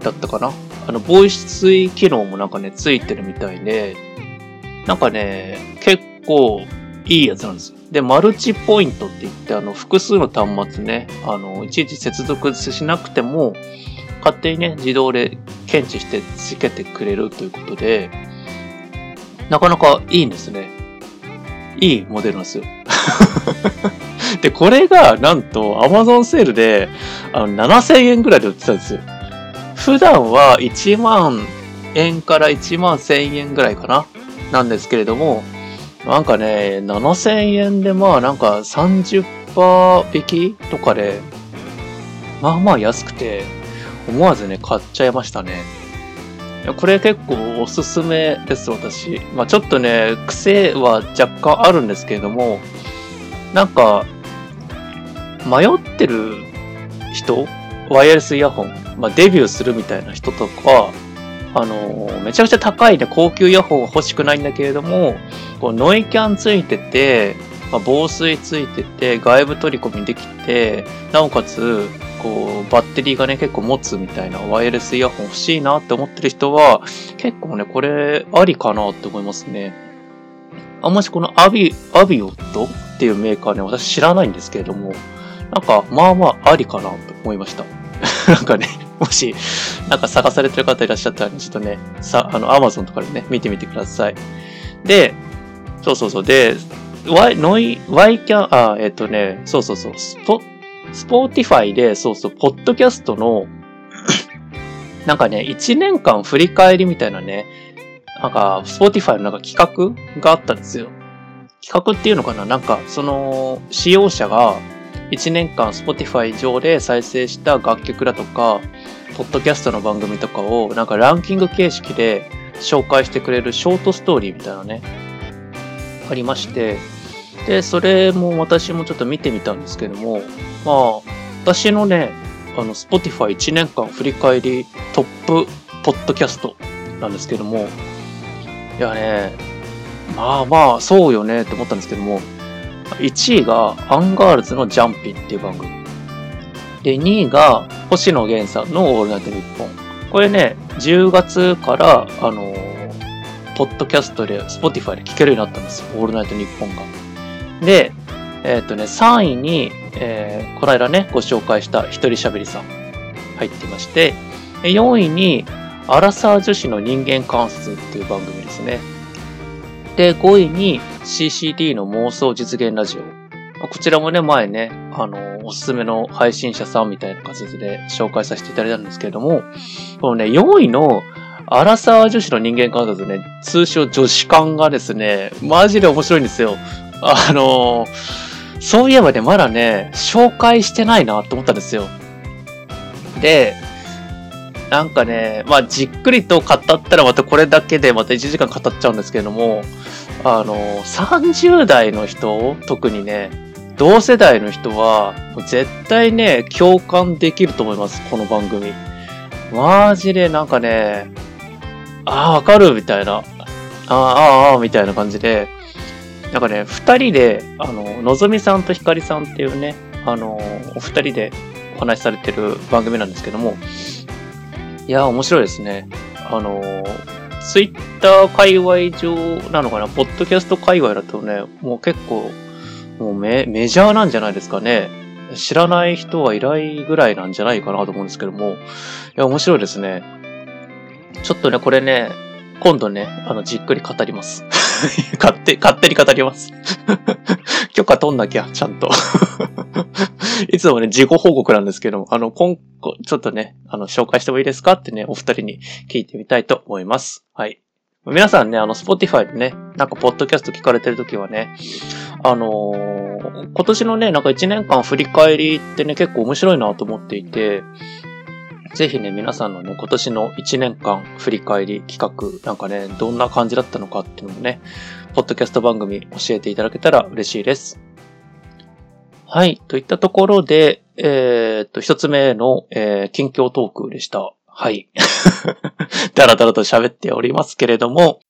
だったかな？あの、防水機能もなんかね、ついてるみたいで、なんかね、結構いいやつなんですよ。で、マルチポイントって言って、あの、複数の端末ね、あの、いちいち接続しなくても、勝手にね、自動で検知してつけてくれるということで、なかなかいいんですね。いいモデルなんですよ。(laughs) で、これが、なんと、Amazon セールで、あの、7000円ぐらいで売ってたんですよ。普段は1万円から1万1000円ぐらいかな？なんですけれども、なんかね、7000円でまあなんか30%引きとかで、まあまあ安くて、思わずね、買っちゃいましたね。いやこれ結構おすすめです、私。まあちょっとね、癖は若干あるんですけれども、なんか、迷ってる人ワイヤレスイヤホン、まあ、デビューするみたいな人とか、あのめちゃくちゃ高いね、高級イヤホンは欲しくないんだけれども、こうノイキャンついてて、まあ、防水ついてて、外部取り込みできて、なおかつ、こう、バッテリーがね、結構持つみたいなワイヤレスイヤホン欲しいなって思ってる人は、結構ね、これありかなって思いますね。あんましこのアビ、アビオットっていうメーカーね、私知らないんですけれども、なんか、まあまあありかなと思いました。(laughs) なんかね、もし、なんか探されてる方いらっしゃったら、ね、ちょっとね、さ、あの、アマゾンとかでね、見てみてください。で、そうそうそう。で、ワイ、ノイ、ワイキャン、あ、えっ、とね、そうそうそう。スポ、 Spotify で、そうそう、ポッドキャストの、なんかね、1年間振り返りみたいなね、なんか、 Spotify のなんか企画があったんですよ。企画っていうのかな？なんか、その、使用者が、1年間 Spotify 上で再生した楽曲だとか、ポッドキャストの番組とかをなんかランキング形式で紹介してくれるショートストーリーみたいなね、ありまして、で、それも私もちょっと見てみたんですけども、まあ、私のね、あの、Spotify 1年間振り返りトップポッドキャストなんですけども、いやね、まあまあ、そうよねって思ったんですけども、1位がアンガールズのジャンピンっていう番組。で、2位が星野源さんのオールナイトニッポン。これね、10月から、あのー、ポッドキャストで、Spotify で聴けるようになったんですよ。オールナイトニッポンが。で、えっ、とね、3位に、えー、この間ね、ご紹介した一人喋りさん入ってまして、4位に、アラサー女子の人間観察っていう番組ですね。で、5位に CCD の妄想実現ラジオ。こちらもね、前ね、あの、おすすめの配信者さんみたいな形で紹介させていただいたんですけれども、このね、4位のアラサー女子の人間観察ね、通称女子観がですね、マジで面白いんですよ。(laughs) あの、そういえばね、まだね、紹介してないなと思ったんですよ。で、なんかね、まあ、じっくりと語ったらまたこれだけでまた1時間語っちゃうんですけれども、あの、30代の人、特にね、同世代の人は、絶対ね、共感できると思います、この番組。マジでなんかね、ああ、わかるみたいな。ああ、ああ、みたいな感じで、なんかね、二人で、あの、のぞみさんとひかりさんっていうね、あの、お二人でお話しされてる番組なんですけども、いや、面白いですね。あの、ツイッター界隈上なのかな、ポッドキャスト界隈だとね、もう結構、もうメメジャーなんじゃないですかね。知らない人はいないぐらいなんじゃないかなと思うんですけども、いや、面白いですね。ちょっとね、これね、今度ね、あの、じっくり語ります。(laughs) 勝手、勝手に語ります (laughs) 許可取んなきゃ、ちゃんと (laughs) いつもね、事後報告なんですけども、あの、今度、ちょっとね、あの、紹介してもいいですかってね、お二人に聞いてみたいと思います。はい。皆さんね、あの、 Spotify でね、なんか、ポッドキャスト聞かれてるときはね、あのー、今年のね、なんか1年間振り返りってね、結構面白いなと思っていて、ぜひね、皆さんのね、今年の1年間振り返り企画、なんかね、どんな感じだったのかっていうのもね、ポッドキャスト番組教えていただけたら嬉しいです。はい。といったところで、えー、っと、一つ目の、えー、近況トークでした。はい。だらだらと喋っておりますけれども、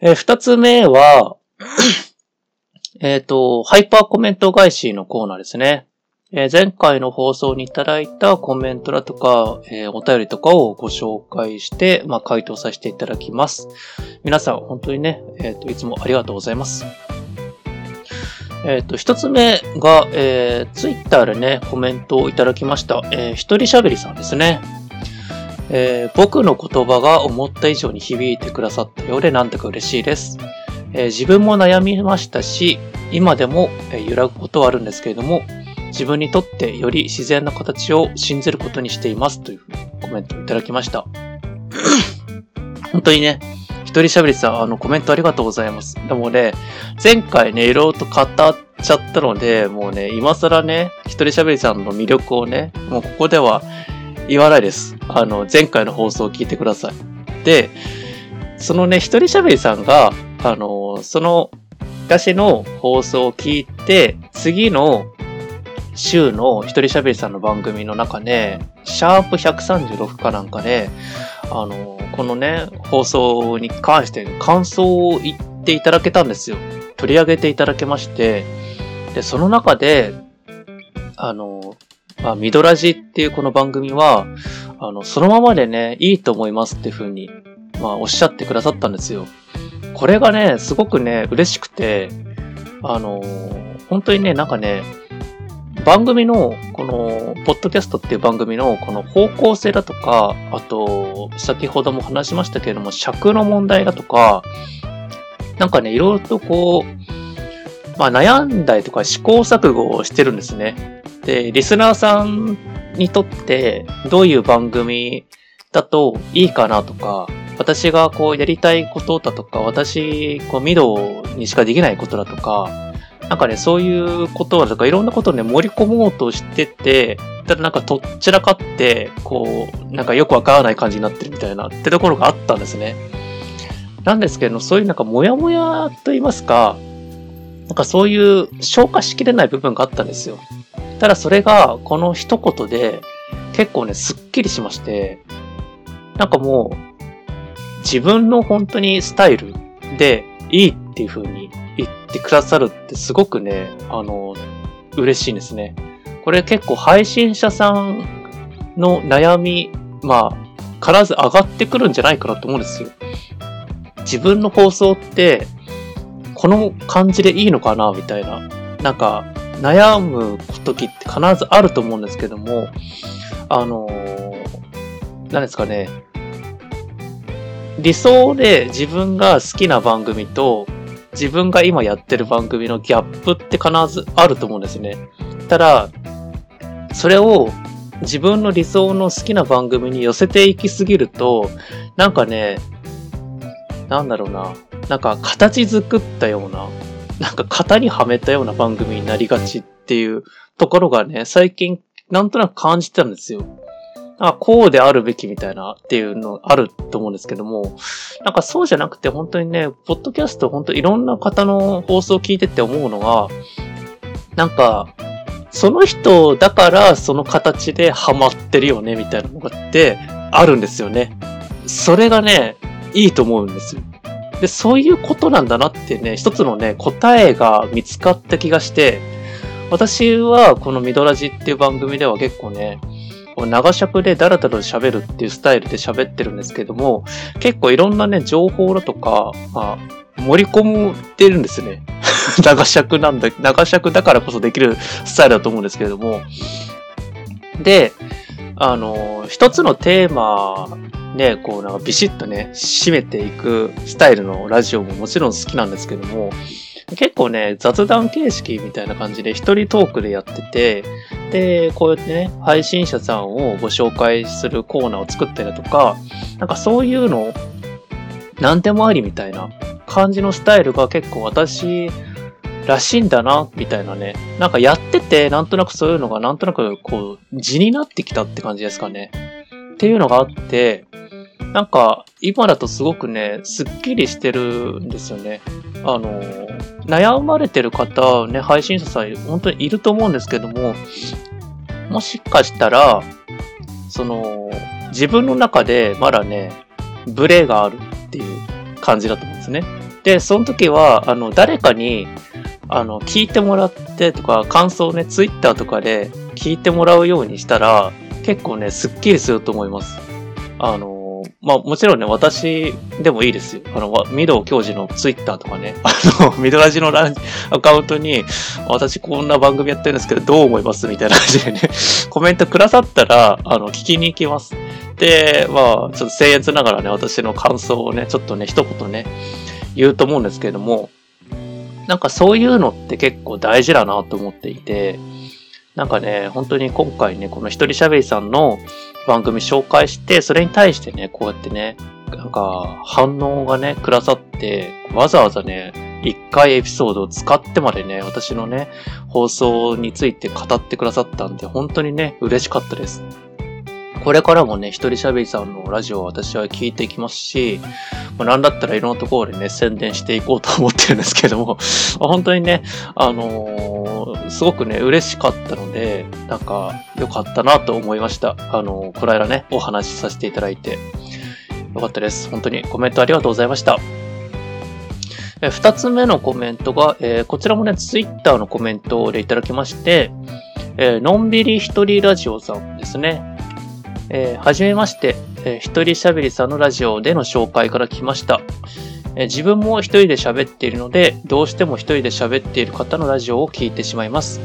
えー、二つ目は、えっと、ハイパーコメント返しのコーナーですね。えー、前回の放送にいただいたコメントだとか、えー、お便りとかをご紹介して、まあ、回答させていただきます。皆さん、本当にね、えっ、ー、と、いつもありがとうございます。えっ、と、一つ目が、えー、ツイッターでね、コメントをいただきました。えー、一人喋りさんですね。えー、僕の言葉が思った以上に響いてくださったようでなんだか嬉しいです。えー、自分も悩みましたし、今でも、え揺らぐことはあるんですけれども、自分にとってより自然な形を信じることにしていますというコメントをいただきました。(laughs) 本当にね、一人喋りさん、あの、コメントありがとうございます。でもね、前回ね、いろいろと語っちゃったので、もうね、今更ね、一人喋りさんの魅力をね、もうここでは言わないです。あの、前回の放送を聞いてください。で、そのね、一人喋りさんが、あの、その、昔の放送を聞いて、次の週の一人喋りさんの番組の中で、シャープ136かなんかで、あの、このね、放送に関して感想を言っていただけたんですよ。取り上げていただけまして、で、その中で、あの、まあ、ミドラジっていうこの番組は、あの、そのままでね、いいと思いますっていう風に、まあ、おっしゃってくださったんですよ。これがね、すごくね、嬉しくて、あの、本当にね、なんかね、番組の、この、ポッドキャストっていう番組の、この方向性だとか、あと、先ほども話しましたけれども、尺の問題だとか、なんかね、いろいろとこう、まあ悩んだりとか試行錯誤をしてるんですね。で、リスナーさんにとってどういう番組だといいかなとか、私がこうやりたいことだとか、私、こう、ミドにしかできないことだとか、なんかね、そういうことだとか、いろんなことをね、盛り込もうとしてて、ただなんかとっちらかって、こう、なんかよくわからない感じになってるみたいなってところがあったんですね。なんですけど、そういうなんかモヤモヤと言いますか、なんかそういう消化しきれない部分があったんですよ。ただそれが、この一言で、結構ね、すっきりしまして、なんかもう、自分の本当にスタイルでいいっていう風に言ってくださるってすごくね、あの、嬉しいんですね。これ結構配信者さんの悩み、まあ、必ず上がってくるんじゃないかなと思うんですよ。自分の放送って、この感じでいいのかなみたいな。なんか、悩む時って必ずあると思うんですけども、あの何ですかね。理想で自分が好きな番組と自分が今やってる番組のギャップって必ずあると思うんですね。ただ、それを自分の理想の好きな番組に寄せていきすぎると、なんかね、なんだろうな、なんか形作ったような、なんか型にはめたような番組になりがちっていうところがね、最近なんとなく感じてたんですよ。あ、こうであるべきみたいなっていうのあると思うんですけども、なんかそうじゃなくて本当にね、ポッドキャスト本当いろんな方の放送を聞いてて思うのが、なんか、その人だからその形でハマってるよねみたいなのがってあるんですよね。それがね、いいと思うんですよ。で、そういうことなんだなってね、一つのね、答えが見つかった気がして、私はこのミドラジっていう番組では結構ね、長尺でダラダラ喋るっていうスタイルで喋ってるんですけども、結構いろんなね、情報だとか、まあ、盛り込んでるんですね。(laughs) 長尺なんだ、長尺だからこそできるスタイルだと思うんですけれども。で、あの、一つのテーマね、こうなんかビシッとね、締めていくスタイルのラジオももちろん好きなんですけども、結構ね、雑談形式みたいな感じで一人トークでやってて、で、こうやってね、配信者さんをご紹介するコーナーを作ったりだとか、なんかそういうの、何でもありみたいな感じのスタイルが結構私らしいんだな、みたいなね。なんかやってて、なんとなくそういうのがなんとなくこう、字になってきたって感じですかね。っていうのがあって、なんか今だとすごくね、すっきりしてるんですよね。あの、悩まれてる方、ね、配信者さん、本当にいると思うんですけども、もしかしたら、その、自分の中でまだね、ブレがあるっていう感じだと思うんですね。で、その時は、あの、誰かに、あの、聞いてもらってとか、感想をね、ツイッターとかで聞いてもらうようにしたら、結構ね、スッキリすると思います。あの、まあもちろんね、私でもいいですよ。あの、ミド教授のツイッターとかね、(laughs) あの、ミドラジのランアカウントに、私こんな番組やってるんですけど、どう思います？みたいな感じでね、コメントくださったら、あの、聞きに行きます。で、まあ、ちょっと僭越ながらね、私の感想をね、ちょっとね、一言ね、言うと思うんですけれども、なんかそういうのって結構大事だなと思っていて、なんかね、本当に今回ね、この一人喋りさんの番組紹介して、それに対してね、こうやってね、なんか反応がね、くださって、わざわざね、一回エピソードを使ってまでね、私のね、放送について語ってくださったんで、本当にね、嬉しかったです。これからもね、一人喋りさんのラジオを私は聞いていきますし、まあ、なんだったらいろんなところでね、宣伝していこうと思ってるんですけども、(laughs) 本当にね、あのー、すごくね、嬉しかったので、なんか、良かったなと思いました。あのー、この間ね、お話しさせていただいて、よかったです。本当にコメントありがとうございました。え二つ目のコメントが、えー、こちらもね、ツイッターのコメントでいただきまして、えー、のんびり一人ラジオさんですね。えー、はじめまして、えー、一人喋りさんのラジオでの紹介から来ました。えー、自分も一人で喋っているので、どうしても一人で喋っている方のラジオを聞いてしまいます。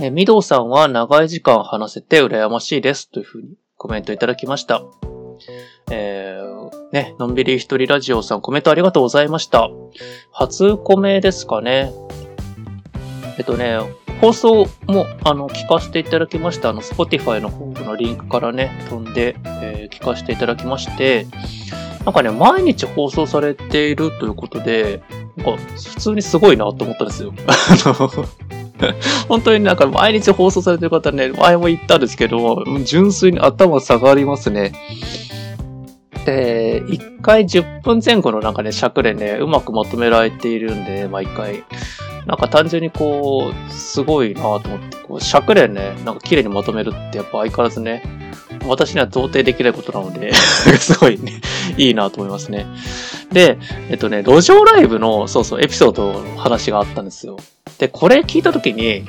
えー、みどうさんは長い時間話せて羨ましいです。というふうにコメントいただきました。えー、ね、のんびり一人ラジオさんコメントありがとうございました。初コメですかね。えっとね、放送も、あの、聞かせていただきました。あの、Spotify の方のリンクからね、飛んで、えー、聞かせていただきまして、なんかね、毎日放送されているということで、なんか、普通にすごいなと思ったんですよ。(laughs) あの、本当になんか毎日放送されてる方ね、前も言ったんですけど、純粋に頭下がりますね。で、1回10分前後のなんかね、尺でね、うまくまとめられているんで、毎回。なんか単純にこう、すごいなと思って、こう尺でね、なんか綺麗にまとめるってやっぱ相変わらずね、私には到底できないことなので (laughs) すごいね、いいなと思いますね。で、えっとね、路上ライブの、そうそう、エピソードの話があったんですよ。で、これ聞いたときに、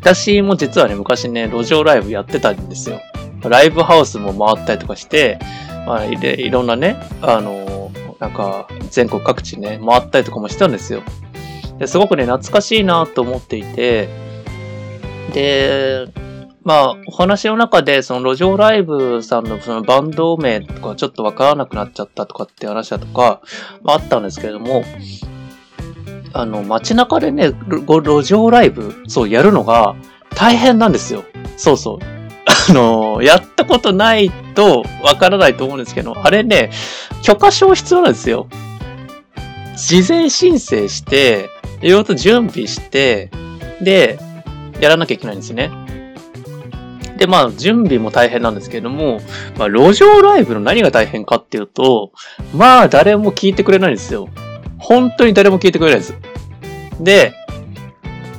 私も実はね、昔ね、路上ライブやってたんですよ。ライブハウスも回ったりとかして、まあ、いろんなね、あの、なんか、全国各地ね、回ったりとかもしてたんですよ。ですごくね、懐かしいなと思っていて、で、まあ、お話の中で、その路上ライブさんのそのバンド名とかちょっとわからなくなっちゃったとかって話だとか、まああったんですけれども、あの、街中でね、路上ライブ、そう、やるのが大変なんですよ。そうそう。あの、やったことないとわからないと思うんですけど、あれね、許可証必要なんですよ。事前申請して、いろいろと準備して、で、やらなきゃいけないんですね。で、まあ、準備も大変なんですけれども、まあ、路上ライブの何が大変かっていうと、まあ、誰も聞いてくれないんですよ。本当に誰も聞いてくれないです。で、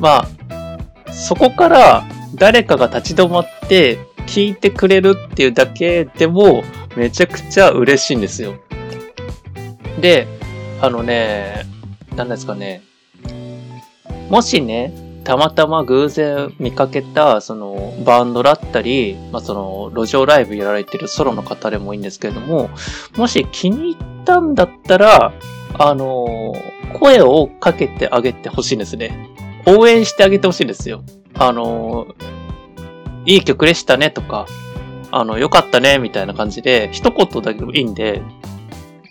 まあ、そこから誰かが立ち止まって聞いてくれるっていうだけでも、めちゃくちゃ嬉しいんですよ。で、あのね、何ですかね、もしね、たまたま偶然見かけた、その、バンドだったり、まあ、その、路上ライブやられてるソロの方でもいいんですけれども、もし気に入ったんだったら、あの、声をかけてあげてほしいんですね。応援してあげてほしいんですよ。あの、いい曲でしたねとか、あの、よかったねみたいな感じで、一言だけでもいいんで、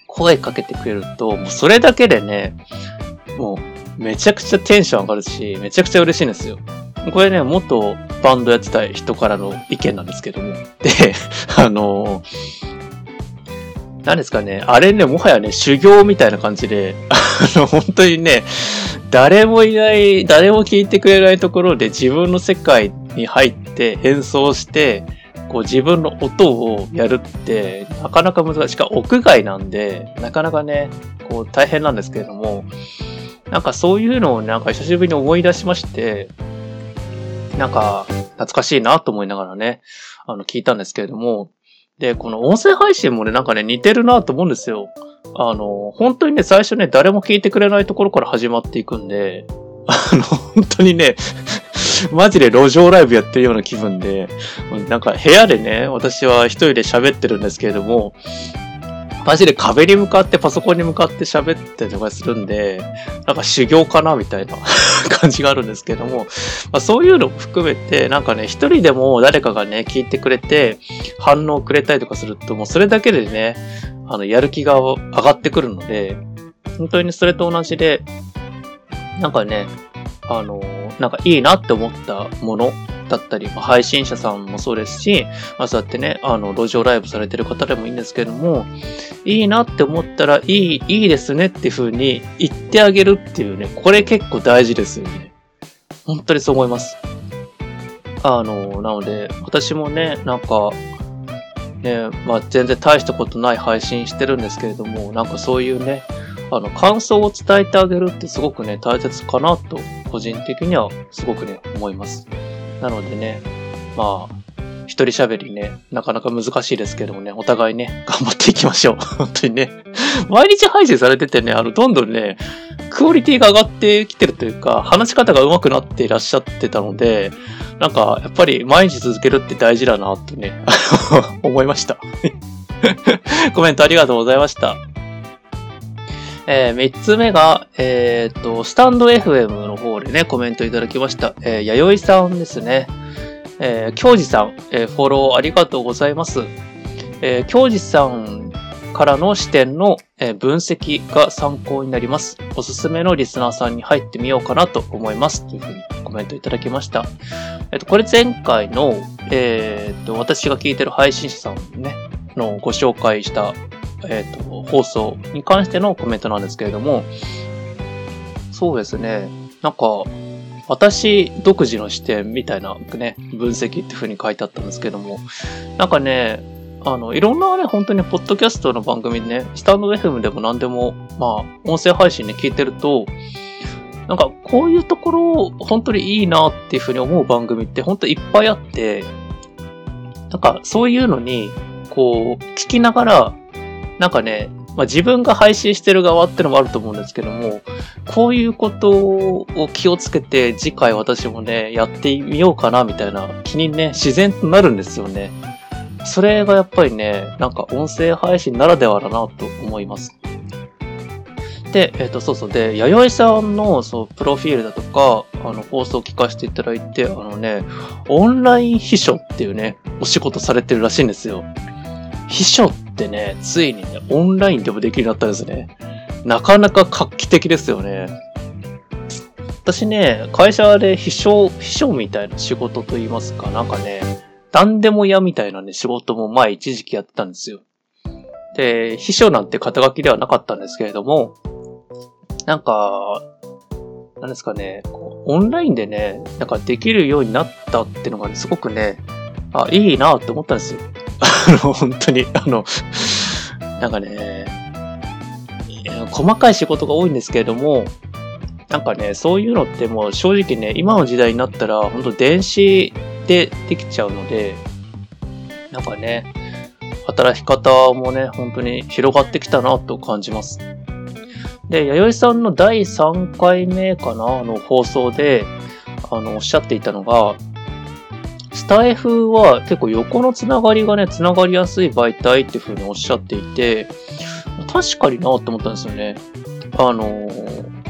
声かけてくれると、もうそれだけでね、もうめちゃくちゃテンション上がるし、めちゃくちゃ嬉しいんですよ。これね、元バンドやってた人からの意見なんですけども。で、(laughs) あの何ですかね、あれね、もはやね、修行みたいな感じで、(laughs) あの、本当にね、誰もいない、誰も聞いてくれないところで自分の世界に入って演奏して、こう自分の音をやるって、なかなか難しい。しかも屋外なんで、なかなかね、こう大変なんですけれども、なんかそういうのをなんか久しぶりに思い出しまして、なんか懐かしいなと思いながらね、あの聞いたんですけれども、で、この音声配信もね、なんかね、似てるなと思うんですよ。あの、本当にね、最初ね、誰も聞いてくれないところから始まっていくんで、あの、本当にね、(laughs) マジで路上ライブやってるような気分で、なんか部屋でね、私は一人で喋ってるんですけれども、マジで壁に向かってパソコンに向かって喋ってとかするんで、なんか修行かなみたいな (laughs) 感じがあるんですけども、まあ、そういうのも含めて、なんかね、一人でも誰かがね、聞いてくれて、反応くれたりとかすると、もうそれだけでね、あの、やる気が上がってくるので、本当にそれと同じで、なんかね、あの、なんかいいなって思ったものだったり、まあ、配信者さんもそうですし、まあ、そうやってね、あの、路上ライブされてる方でもいいんですけども、いいなって思ったら、いい、いいですねっていう風に言ってあげるっていうね、これ結構大事ですよね。本当にそう思います。あの、なので、私もね、なんか、ね、まあ、全然大したことない配信してるんですけれども、なんかそういうね、あの、感想を伝えてあげるってすごくね、大切かなと、個人的にはすごくね、思います。なのでね、まあ、一人喋りね、なかなか難しいですけどもね、お互いね、頑張っていきましょう。(laughs) 本当にね。毎日配信されててね、あの、どんどんね、クオリティが上がってきてるというか、話し方が上手くなっていらっしゃってたので、なんか、やっぱり毎日続けるって大事だなってね、(laughs) 思いました。(laughs) コメントありがとうございました。えー、三つ目が、えっ、と、スタンド FM の方でね、コメントいただきました。えー、弥生さんですね。えー、京二さん、えー、フォローありがとうございます。えー、京二さんからの視点の、えー、分析が参考になります。おすすめのリスナーさんに入ってみようかなと思います。というふうにコメントいただきました。えっ、と、これ前回の、えっ、と、私が聞いてる配信者さんね、のご紹介したえっ、ー、と、放送に関してのコメントなんですけれども、そうですね、なんか、私独自の視点みたいなね、分析っていう風に書いてあったんですけども、なんかね、あの、いろんなね、本当にポッドキャストの番組ね、スタンド FM でも何でも、まあ、音声配信で聞いてると、なんか、こういうところを、本当にいいなっていう風に思う番組って本当いっぱいあって、なんか、そういうのに、こう、聞きながら、なんかね、まあ、自分が配信してる側ってのもあると思うんですけども、こういうことを気をつけて次回私もね、やってみようかなみたいな気にね、自然となるんですよね。それがやっぱりね、なんか音声配信ならではだなと思います。で、えっ、ー、と、そうそう。で、弥生さんの、そう、プロフィールだとか、あの、放送を聞かせていただいて、あのね、オンライン秘書っていうね、お仕事されてるらしいんですよ。秘書ってね、ついにね、オンラインでもできるようになったんですね。なかなか画期的ですよね。私ね、会社で秘書、秘書みたいな仕事と言いますか、なんかね、何でも嫌みたいなね、仕事も前一時期やってたんですよ。で、秘書なんて肩書きではなかったんですけれども、なんか、なんですかね、オンラインでね、なんかできるようになったっていうのが、ね、すごくね、あ、いいなって思ったんですよ。あの、本当に、あの、なんかね、細かい仕事が多いんですけれども、なんかね、そういうのってもう正直ね、今の時代になったら、本当電子でできちゃうので、なんかね、働き方もね、本当に広がってきたなと感じます。で、弥生さんの第3回目かな、の放送で、あの、おっしゃっていたのが、スタイフは結構横のつながりがね、つながりやすい媒体っていう風におっしゃっていて、確かになと思ったんですよね。あの、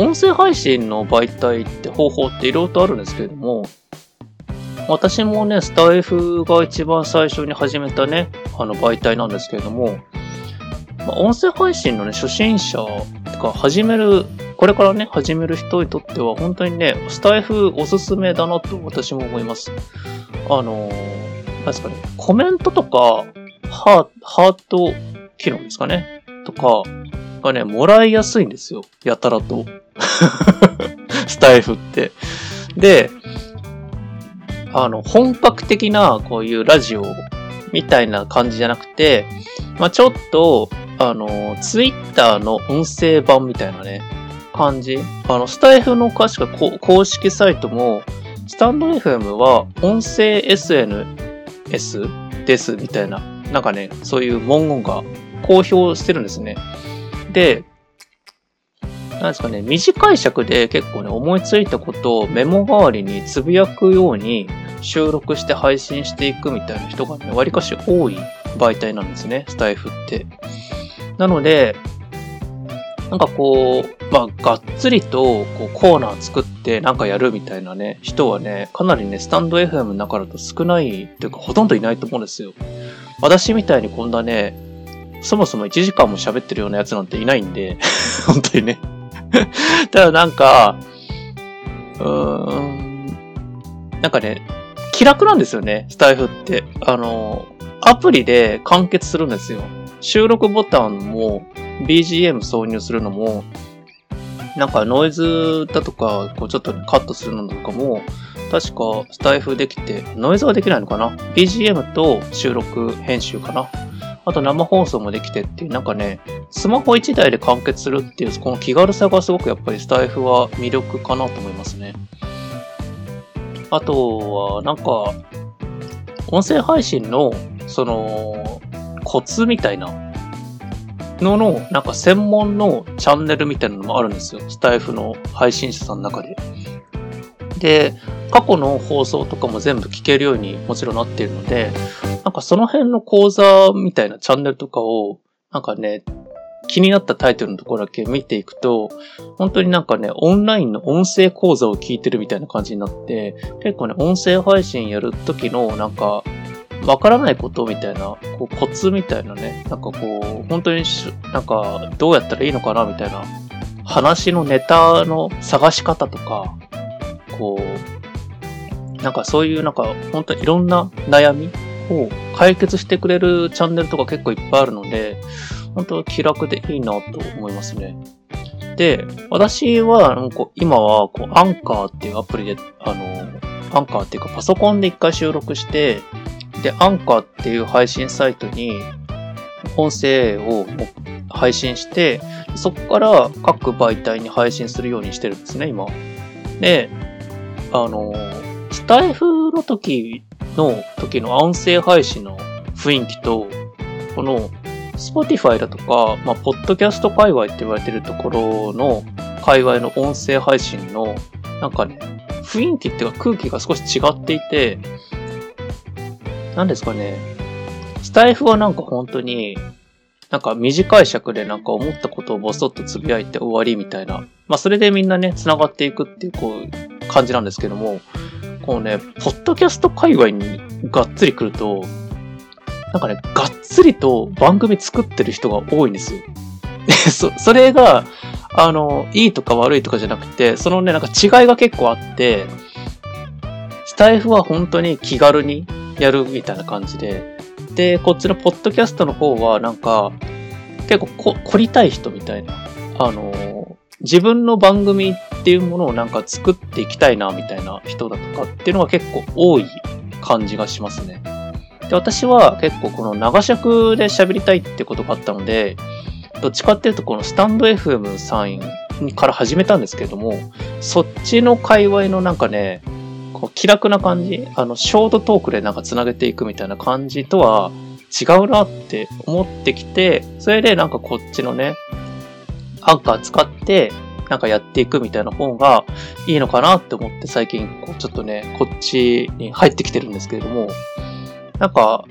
音声配信の媒体って方法って色々とあるんですけれども、私もね、スタイフが一番最初に始めたね、あの媒体なんですけれども、まあ、音声配信のね、初心者とか始める、これからね、始める人にとっては本当にね、スタイフおすすめだなと私も思います。あのー、なんですかね、コメントとか、ハハート機能ですかね、とかがね、もらいやすいんですよ。やたらと。(laughs) スタイフって。で、あの、本格的なこういうラジオみたいな感じじゃなくて、まあ、ちょっと、あの、ツイッターの音声版みたいなね、感じ。あの、スタイフの確か公式サイトも、スタンド FM は音声 SNS ですみたいななんかね、そういう文言が公表してるんですね。で、なんですかね、短い尺で結構ね、思いついたことをメモ代わりにつぶやくように収録して配信していくみたいな人がね、割かし多い媒体なんですね、スタイフって。なので、なんかこう、まあ、がっつりとこうコーナー作ってなんかやるみたいなね、人はね、かなりね、スタンド FM の中だと少ないっていうか、ほとんどいないと思うんですよ。私みたいにこんなね、そもそも1時間も喋ってるようなやつなんていないんで、(laughs) 本当にね。(laughs) ただなんか、うーん、なんかね、気楽なんですよね、スタイフって。あの、アプリで完結するんですよ。収録ボタンも BGM 挿入するのも、なんかノイズだとか、こうちょっとカットするのとかも、確かスタイフできて、ノイズはできないのかな ?BGM と収録編集かな？あと生放送もできてっていう、なんかね、スマホ1台で完結するっていう、この気軽さがすごくやっぱりスタイフは魅力かなと思いますね。あとは、なんか、音声配信の、その、コツみたいなのの、なんか専門のチャンネルみたいなのもあるんですよ。スタイフの配信者さんの中で。で、過去の放送とかも全部聞けるようにもちろんなっているので、なんかその辺の講座みたいなチャンネルとかを、なんかね、気になったタイトルのところだけ見ていくと、本当になんかね、オンラインの音声講座を聞いてるみたいな感じになって、結構ね、音声配信やる時のなんか、わからないことみたいな、こうコツみたいなね、なんかこう、本当になんかどうやったらいいのかなみたいな、話のネタの探し方とか、こう、なんかそういうなんか本当にいろんな悩みを解決してくれるチャンネルとか結構いっぱいあるので、本当気楽でいいなと思いますね。で、私は、今は、こう、アンカーっていうアプリで、あの、アンカーっていうかパソコンで一回収録して、で、アンカーっていう配信サイトに、音声を配信して、そこから各媒体に配信するようにしてるんですね、今。で、あの、スタイフの時の時の音声配信の雰囲気と、この Spotify だとか、まあ、ポッドキャスト界隈って言われてるところの界隈の音声配信の、なんかね、雰囲気っていうか空気が少し違っていて、何ですかね、スタイフはなんか本当に、なんか短い尺でなんか思ったことをボソッとつぶやいて終わりみたいな。まあそれでみんなね、繋がっていくっていうこう感じなんですけども、こうね、ポッドキャスト界隈にがっつり来ると、なんかね、がっつりと番組作ってる人が多いんですよ。(laughs) そ、それが、あの、いいとか悪いとかじゃなくて、そのね、なんか違いが結構あって、スタイフは本当に気軽にやるみたいな感じで、で、こっちのポッドキャストの方はなんか、結構こ凝りたい人みたいな、あの、自分の番組っていうものをなんか作っていきたいなみたいな人だとかっていうのが結構多い感じがしますね。で、私は結構この長尺で喋りたいってことがあったので、どっちかっていうとこのスタンド FM サインから始めたんですけれども、そっちの界隈のなんかね、こう気楽な感じ、あの、ショートトークでなんか繋げていくみたいな感じとは違うなって思ってきて、それでなんかこっちのね、アンカー使ってなんかやっていくみたいな方がいいのかなって思って最近こうちょっとね、こっちに入ってきてるんですけれども、なんか、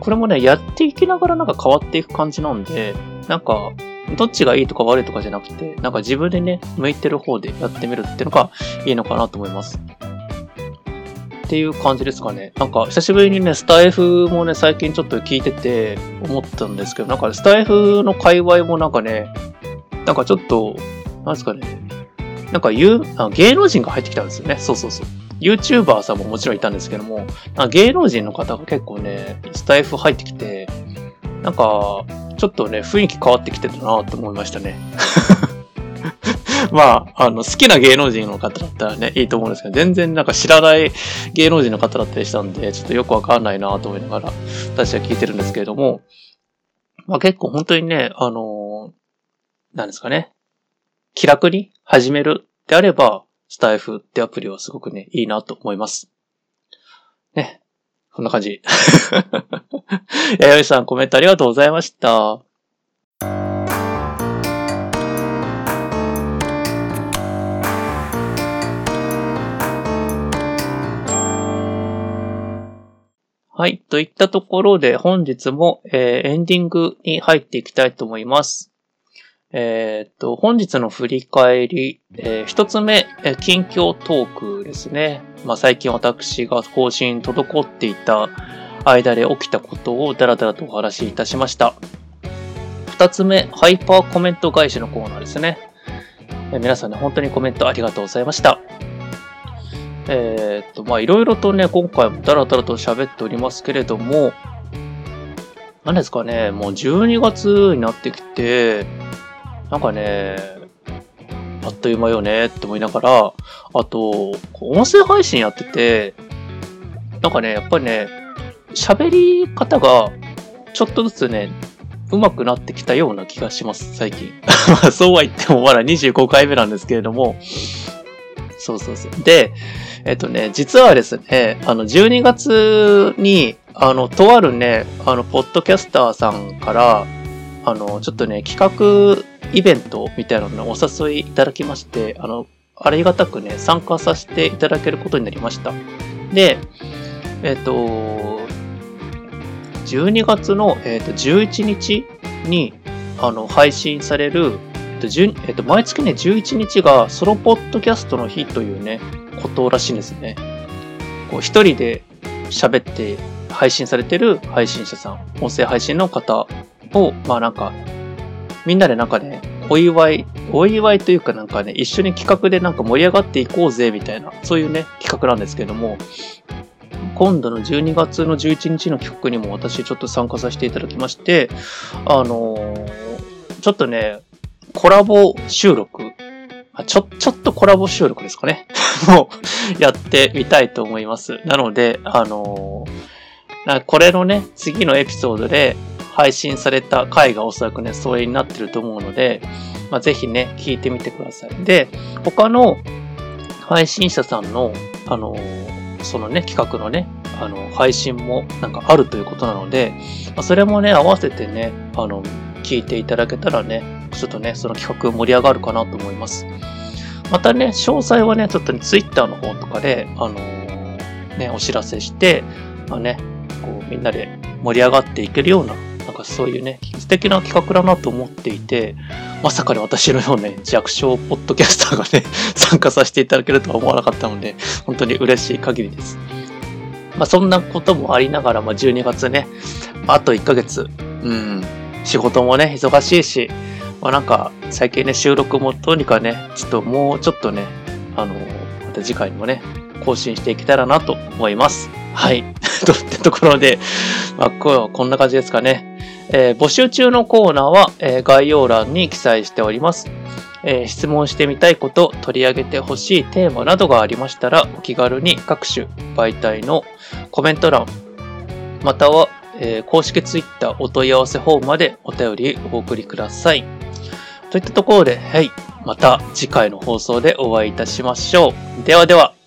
これもね、やっていきながらなんか変わっていく感じなんで、なんか、どっちがいいとか悪いとかじゃなくて、なんか自分でね、向いてる方でやってみるっていうのがいいのかなと思います。っていう感じですかね。なんか久しぶりにね、スタイフもね、最近ちょっと聞いてて思ったんですけど、なんかスタイフの界隈もなんかね、なんかちょっと、なんですかね、なんか言う、あ芸能人が入ってきたんですよね。そうそうそう。YouTuber さんももちろんいたんですけども、芸能人の方が結構ね、スタイフ入ってきて、なんか、ちょっとね、雰囲気変わってきてるなって思いましたね。(laughs) まあ、あの、好きな芸能人の方だったらね、いいと思うんですけど、全然なんか知らない芸能人の方だったりしたんで、ちょっとよくわかんないなと思いながら、私は聞いてるんですけれども、まあ結構本当にね、あのー、なんですかね、気楽に始めるであれば、スタイフってアプリはすごくね、いいなと思います。ね。こんな感じ。やよいさんコメントありがとうございました。はい。といったところで本日も、えー、エンディングに入っていきたいと思います。えー、っと、本日の振り返り、えー、一つ目、えー、近況トークですね。まあ、最近私が更新滞っていた間で起きたことをダラダラとお話しいたしました。二つ目、ハイパーコメント返しのコーナーですね。えー、皆さんね、本当にコメントありがとうございました。えー、っと、ま、いろいろとね、今回もダラダラと喋っておりますけれども、何ですかね、もう12月になってきて、なんかね、あっという間よねって思いながら、あと、音声配信やってて、なんかね、やっぱりね、喋り方がちょっとずつね、上手くなってきたような気がします、最近。(laughs) そうは言ってもまだ25回目なんですけれども、そうそうそう。で、えっとね、実はですね、あの、12月に、あの、とあるね、あの、ポッドキャスターさんから、あの、ちょっとね、企画イベントみたいなのをお誘いいただきまして、あの、ありがたくね、参加させていただけることになりました。で、えっと、12月の、えっと、11日に、あの、配信される、えっと、毎月ね、11日がソロポッドキャストの日というね、ことらしいんですね。こう一人で喋って配信されてる配信者さん、音声配信の方を、まあなんか、みんなでなんかね、お祝い、お祝いというかなんかね、一緒に企画でなんか盛り上がっていこうぜみたいな、そういうね、企画なんですけども、今度の12月の11日の企画にも私ちょっと参加させていただきまして、あのー、ちょっとね、コラボ収録ちょ、ちょっとコラボ収録ですかね。(laughs) もう、やってみたいと思います。なので、あのー、これのね、次のエピソードで配信された回がおそらくね、それになってると思うので、まあ、ぜひね、聞いてみてください。で、他の配信者さんの、あのー、そのね、企画のね、あの、配信もなんかあるということなので、まあ、それもね、合わせてね、あの、聞いていただけたらね、ちょっとね、その企画盛り上がるかなと思います。またね、詳細はね、ちょっとね、ツイッターの方とかで、あのー、ね、お知らせして、まあね、こう、みんなで盛り上がっていけるような、なんかそういうね、素敵な企画だなと思っていて、まさかね、私のようね、弱小ポッドキャスターがね、(laughs) 参加させていただけるとは思わなかったので、本当に嬉しい限りです。まあそんなこともありながら、まあ12月ね、あと1ヶ月、うん、仕事もね、忙しいし、まあなんか、最近ね、収録もとにかね、ちょっともうちょっとね、あの、また次回もね、更新していけたらなと思います。はい。(laughs) といったところで、まあ、今日はこんな感じですかね。えー、募集中のコーナーは、えー、概要欄に記載しております。えー、質問してみたいこと、取り上げてほしいテーマなどがありましたら、お気軽に各種媒体のコメント欄、または、え公式 Twitter お問い合わせフォームまでお便りお送りください。といったところで、はい、また次回の放送でお会いいたしましょう。ではでは。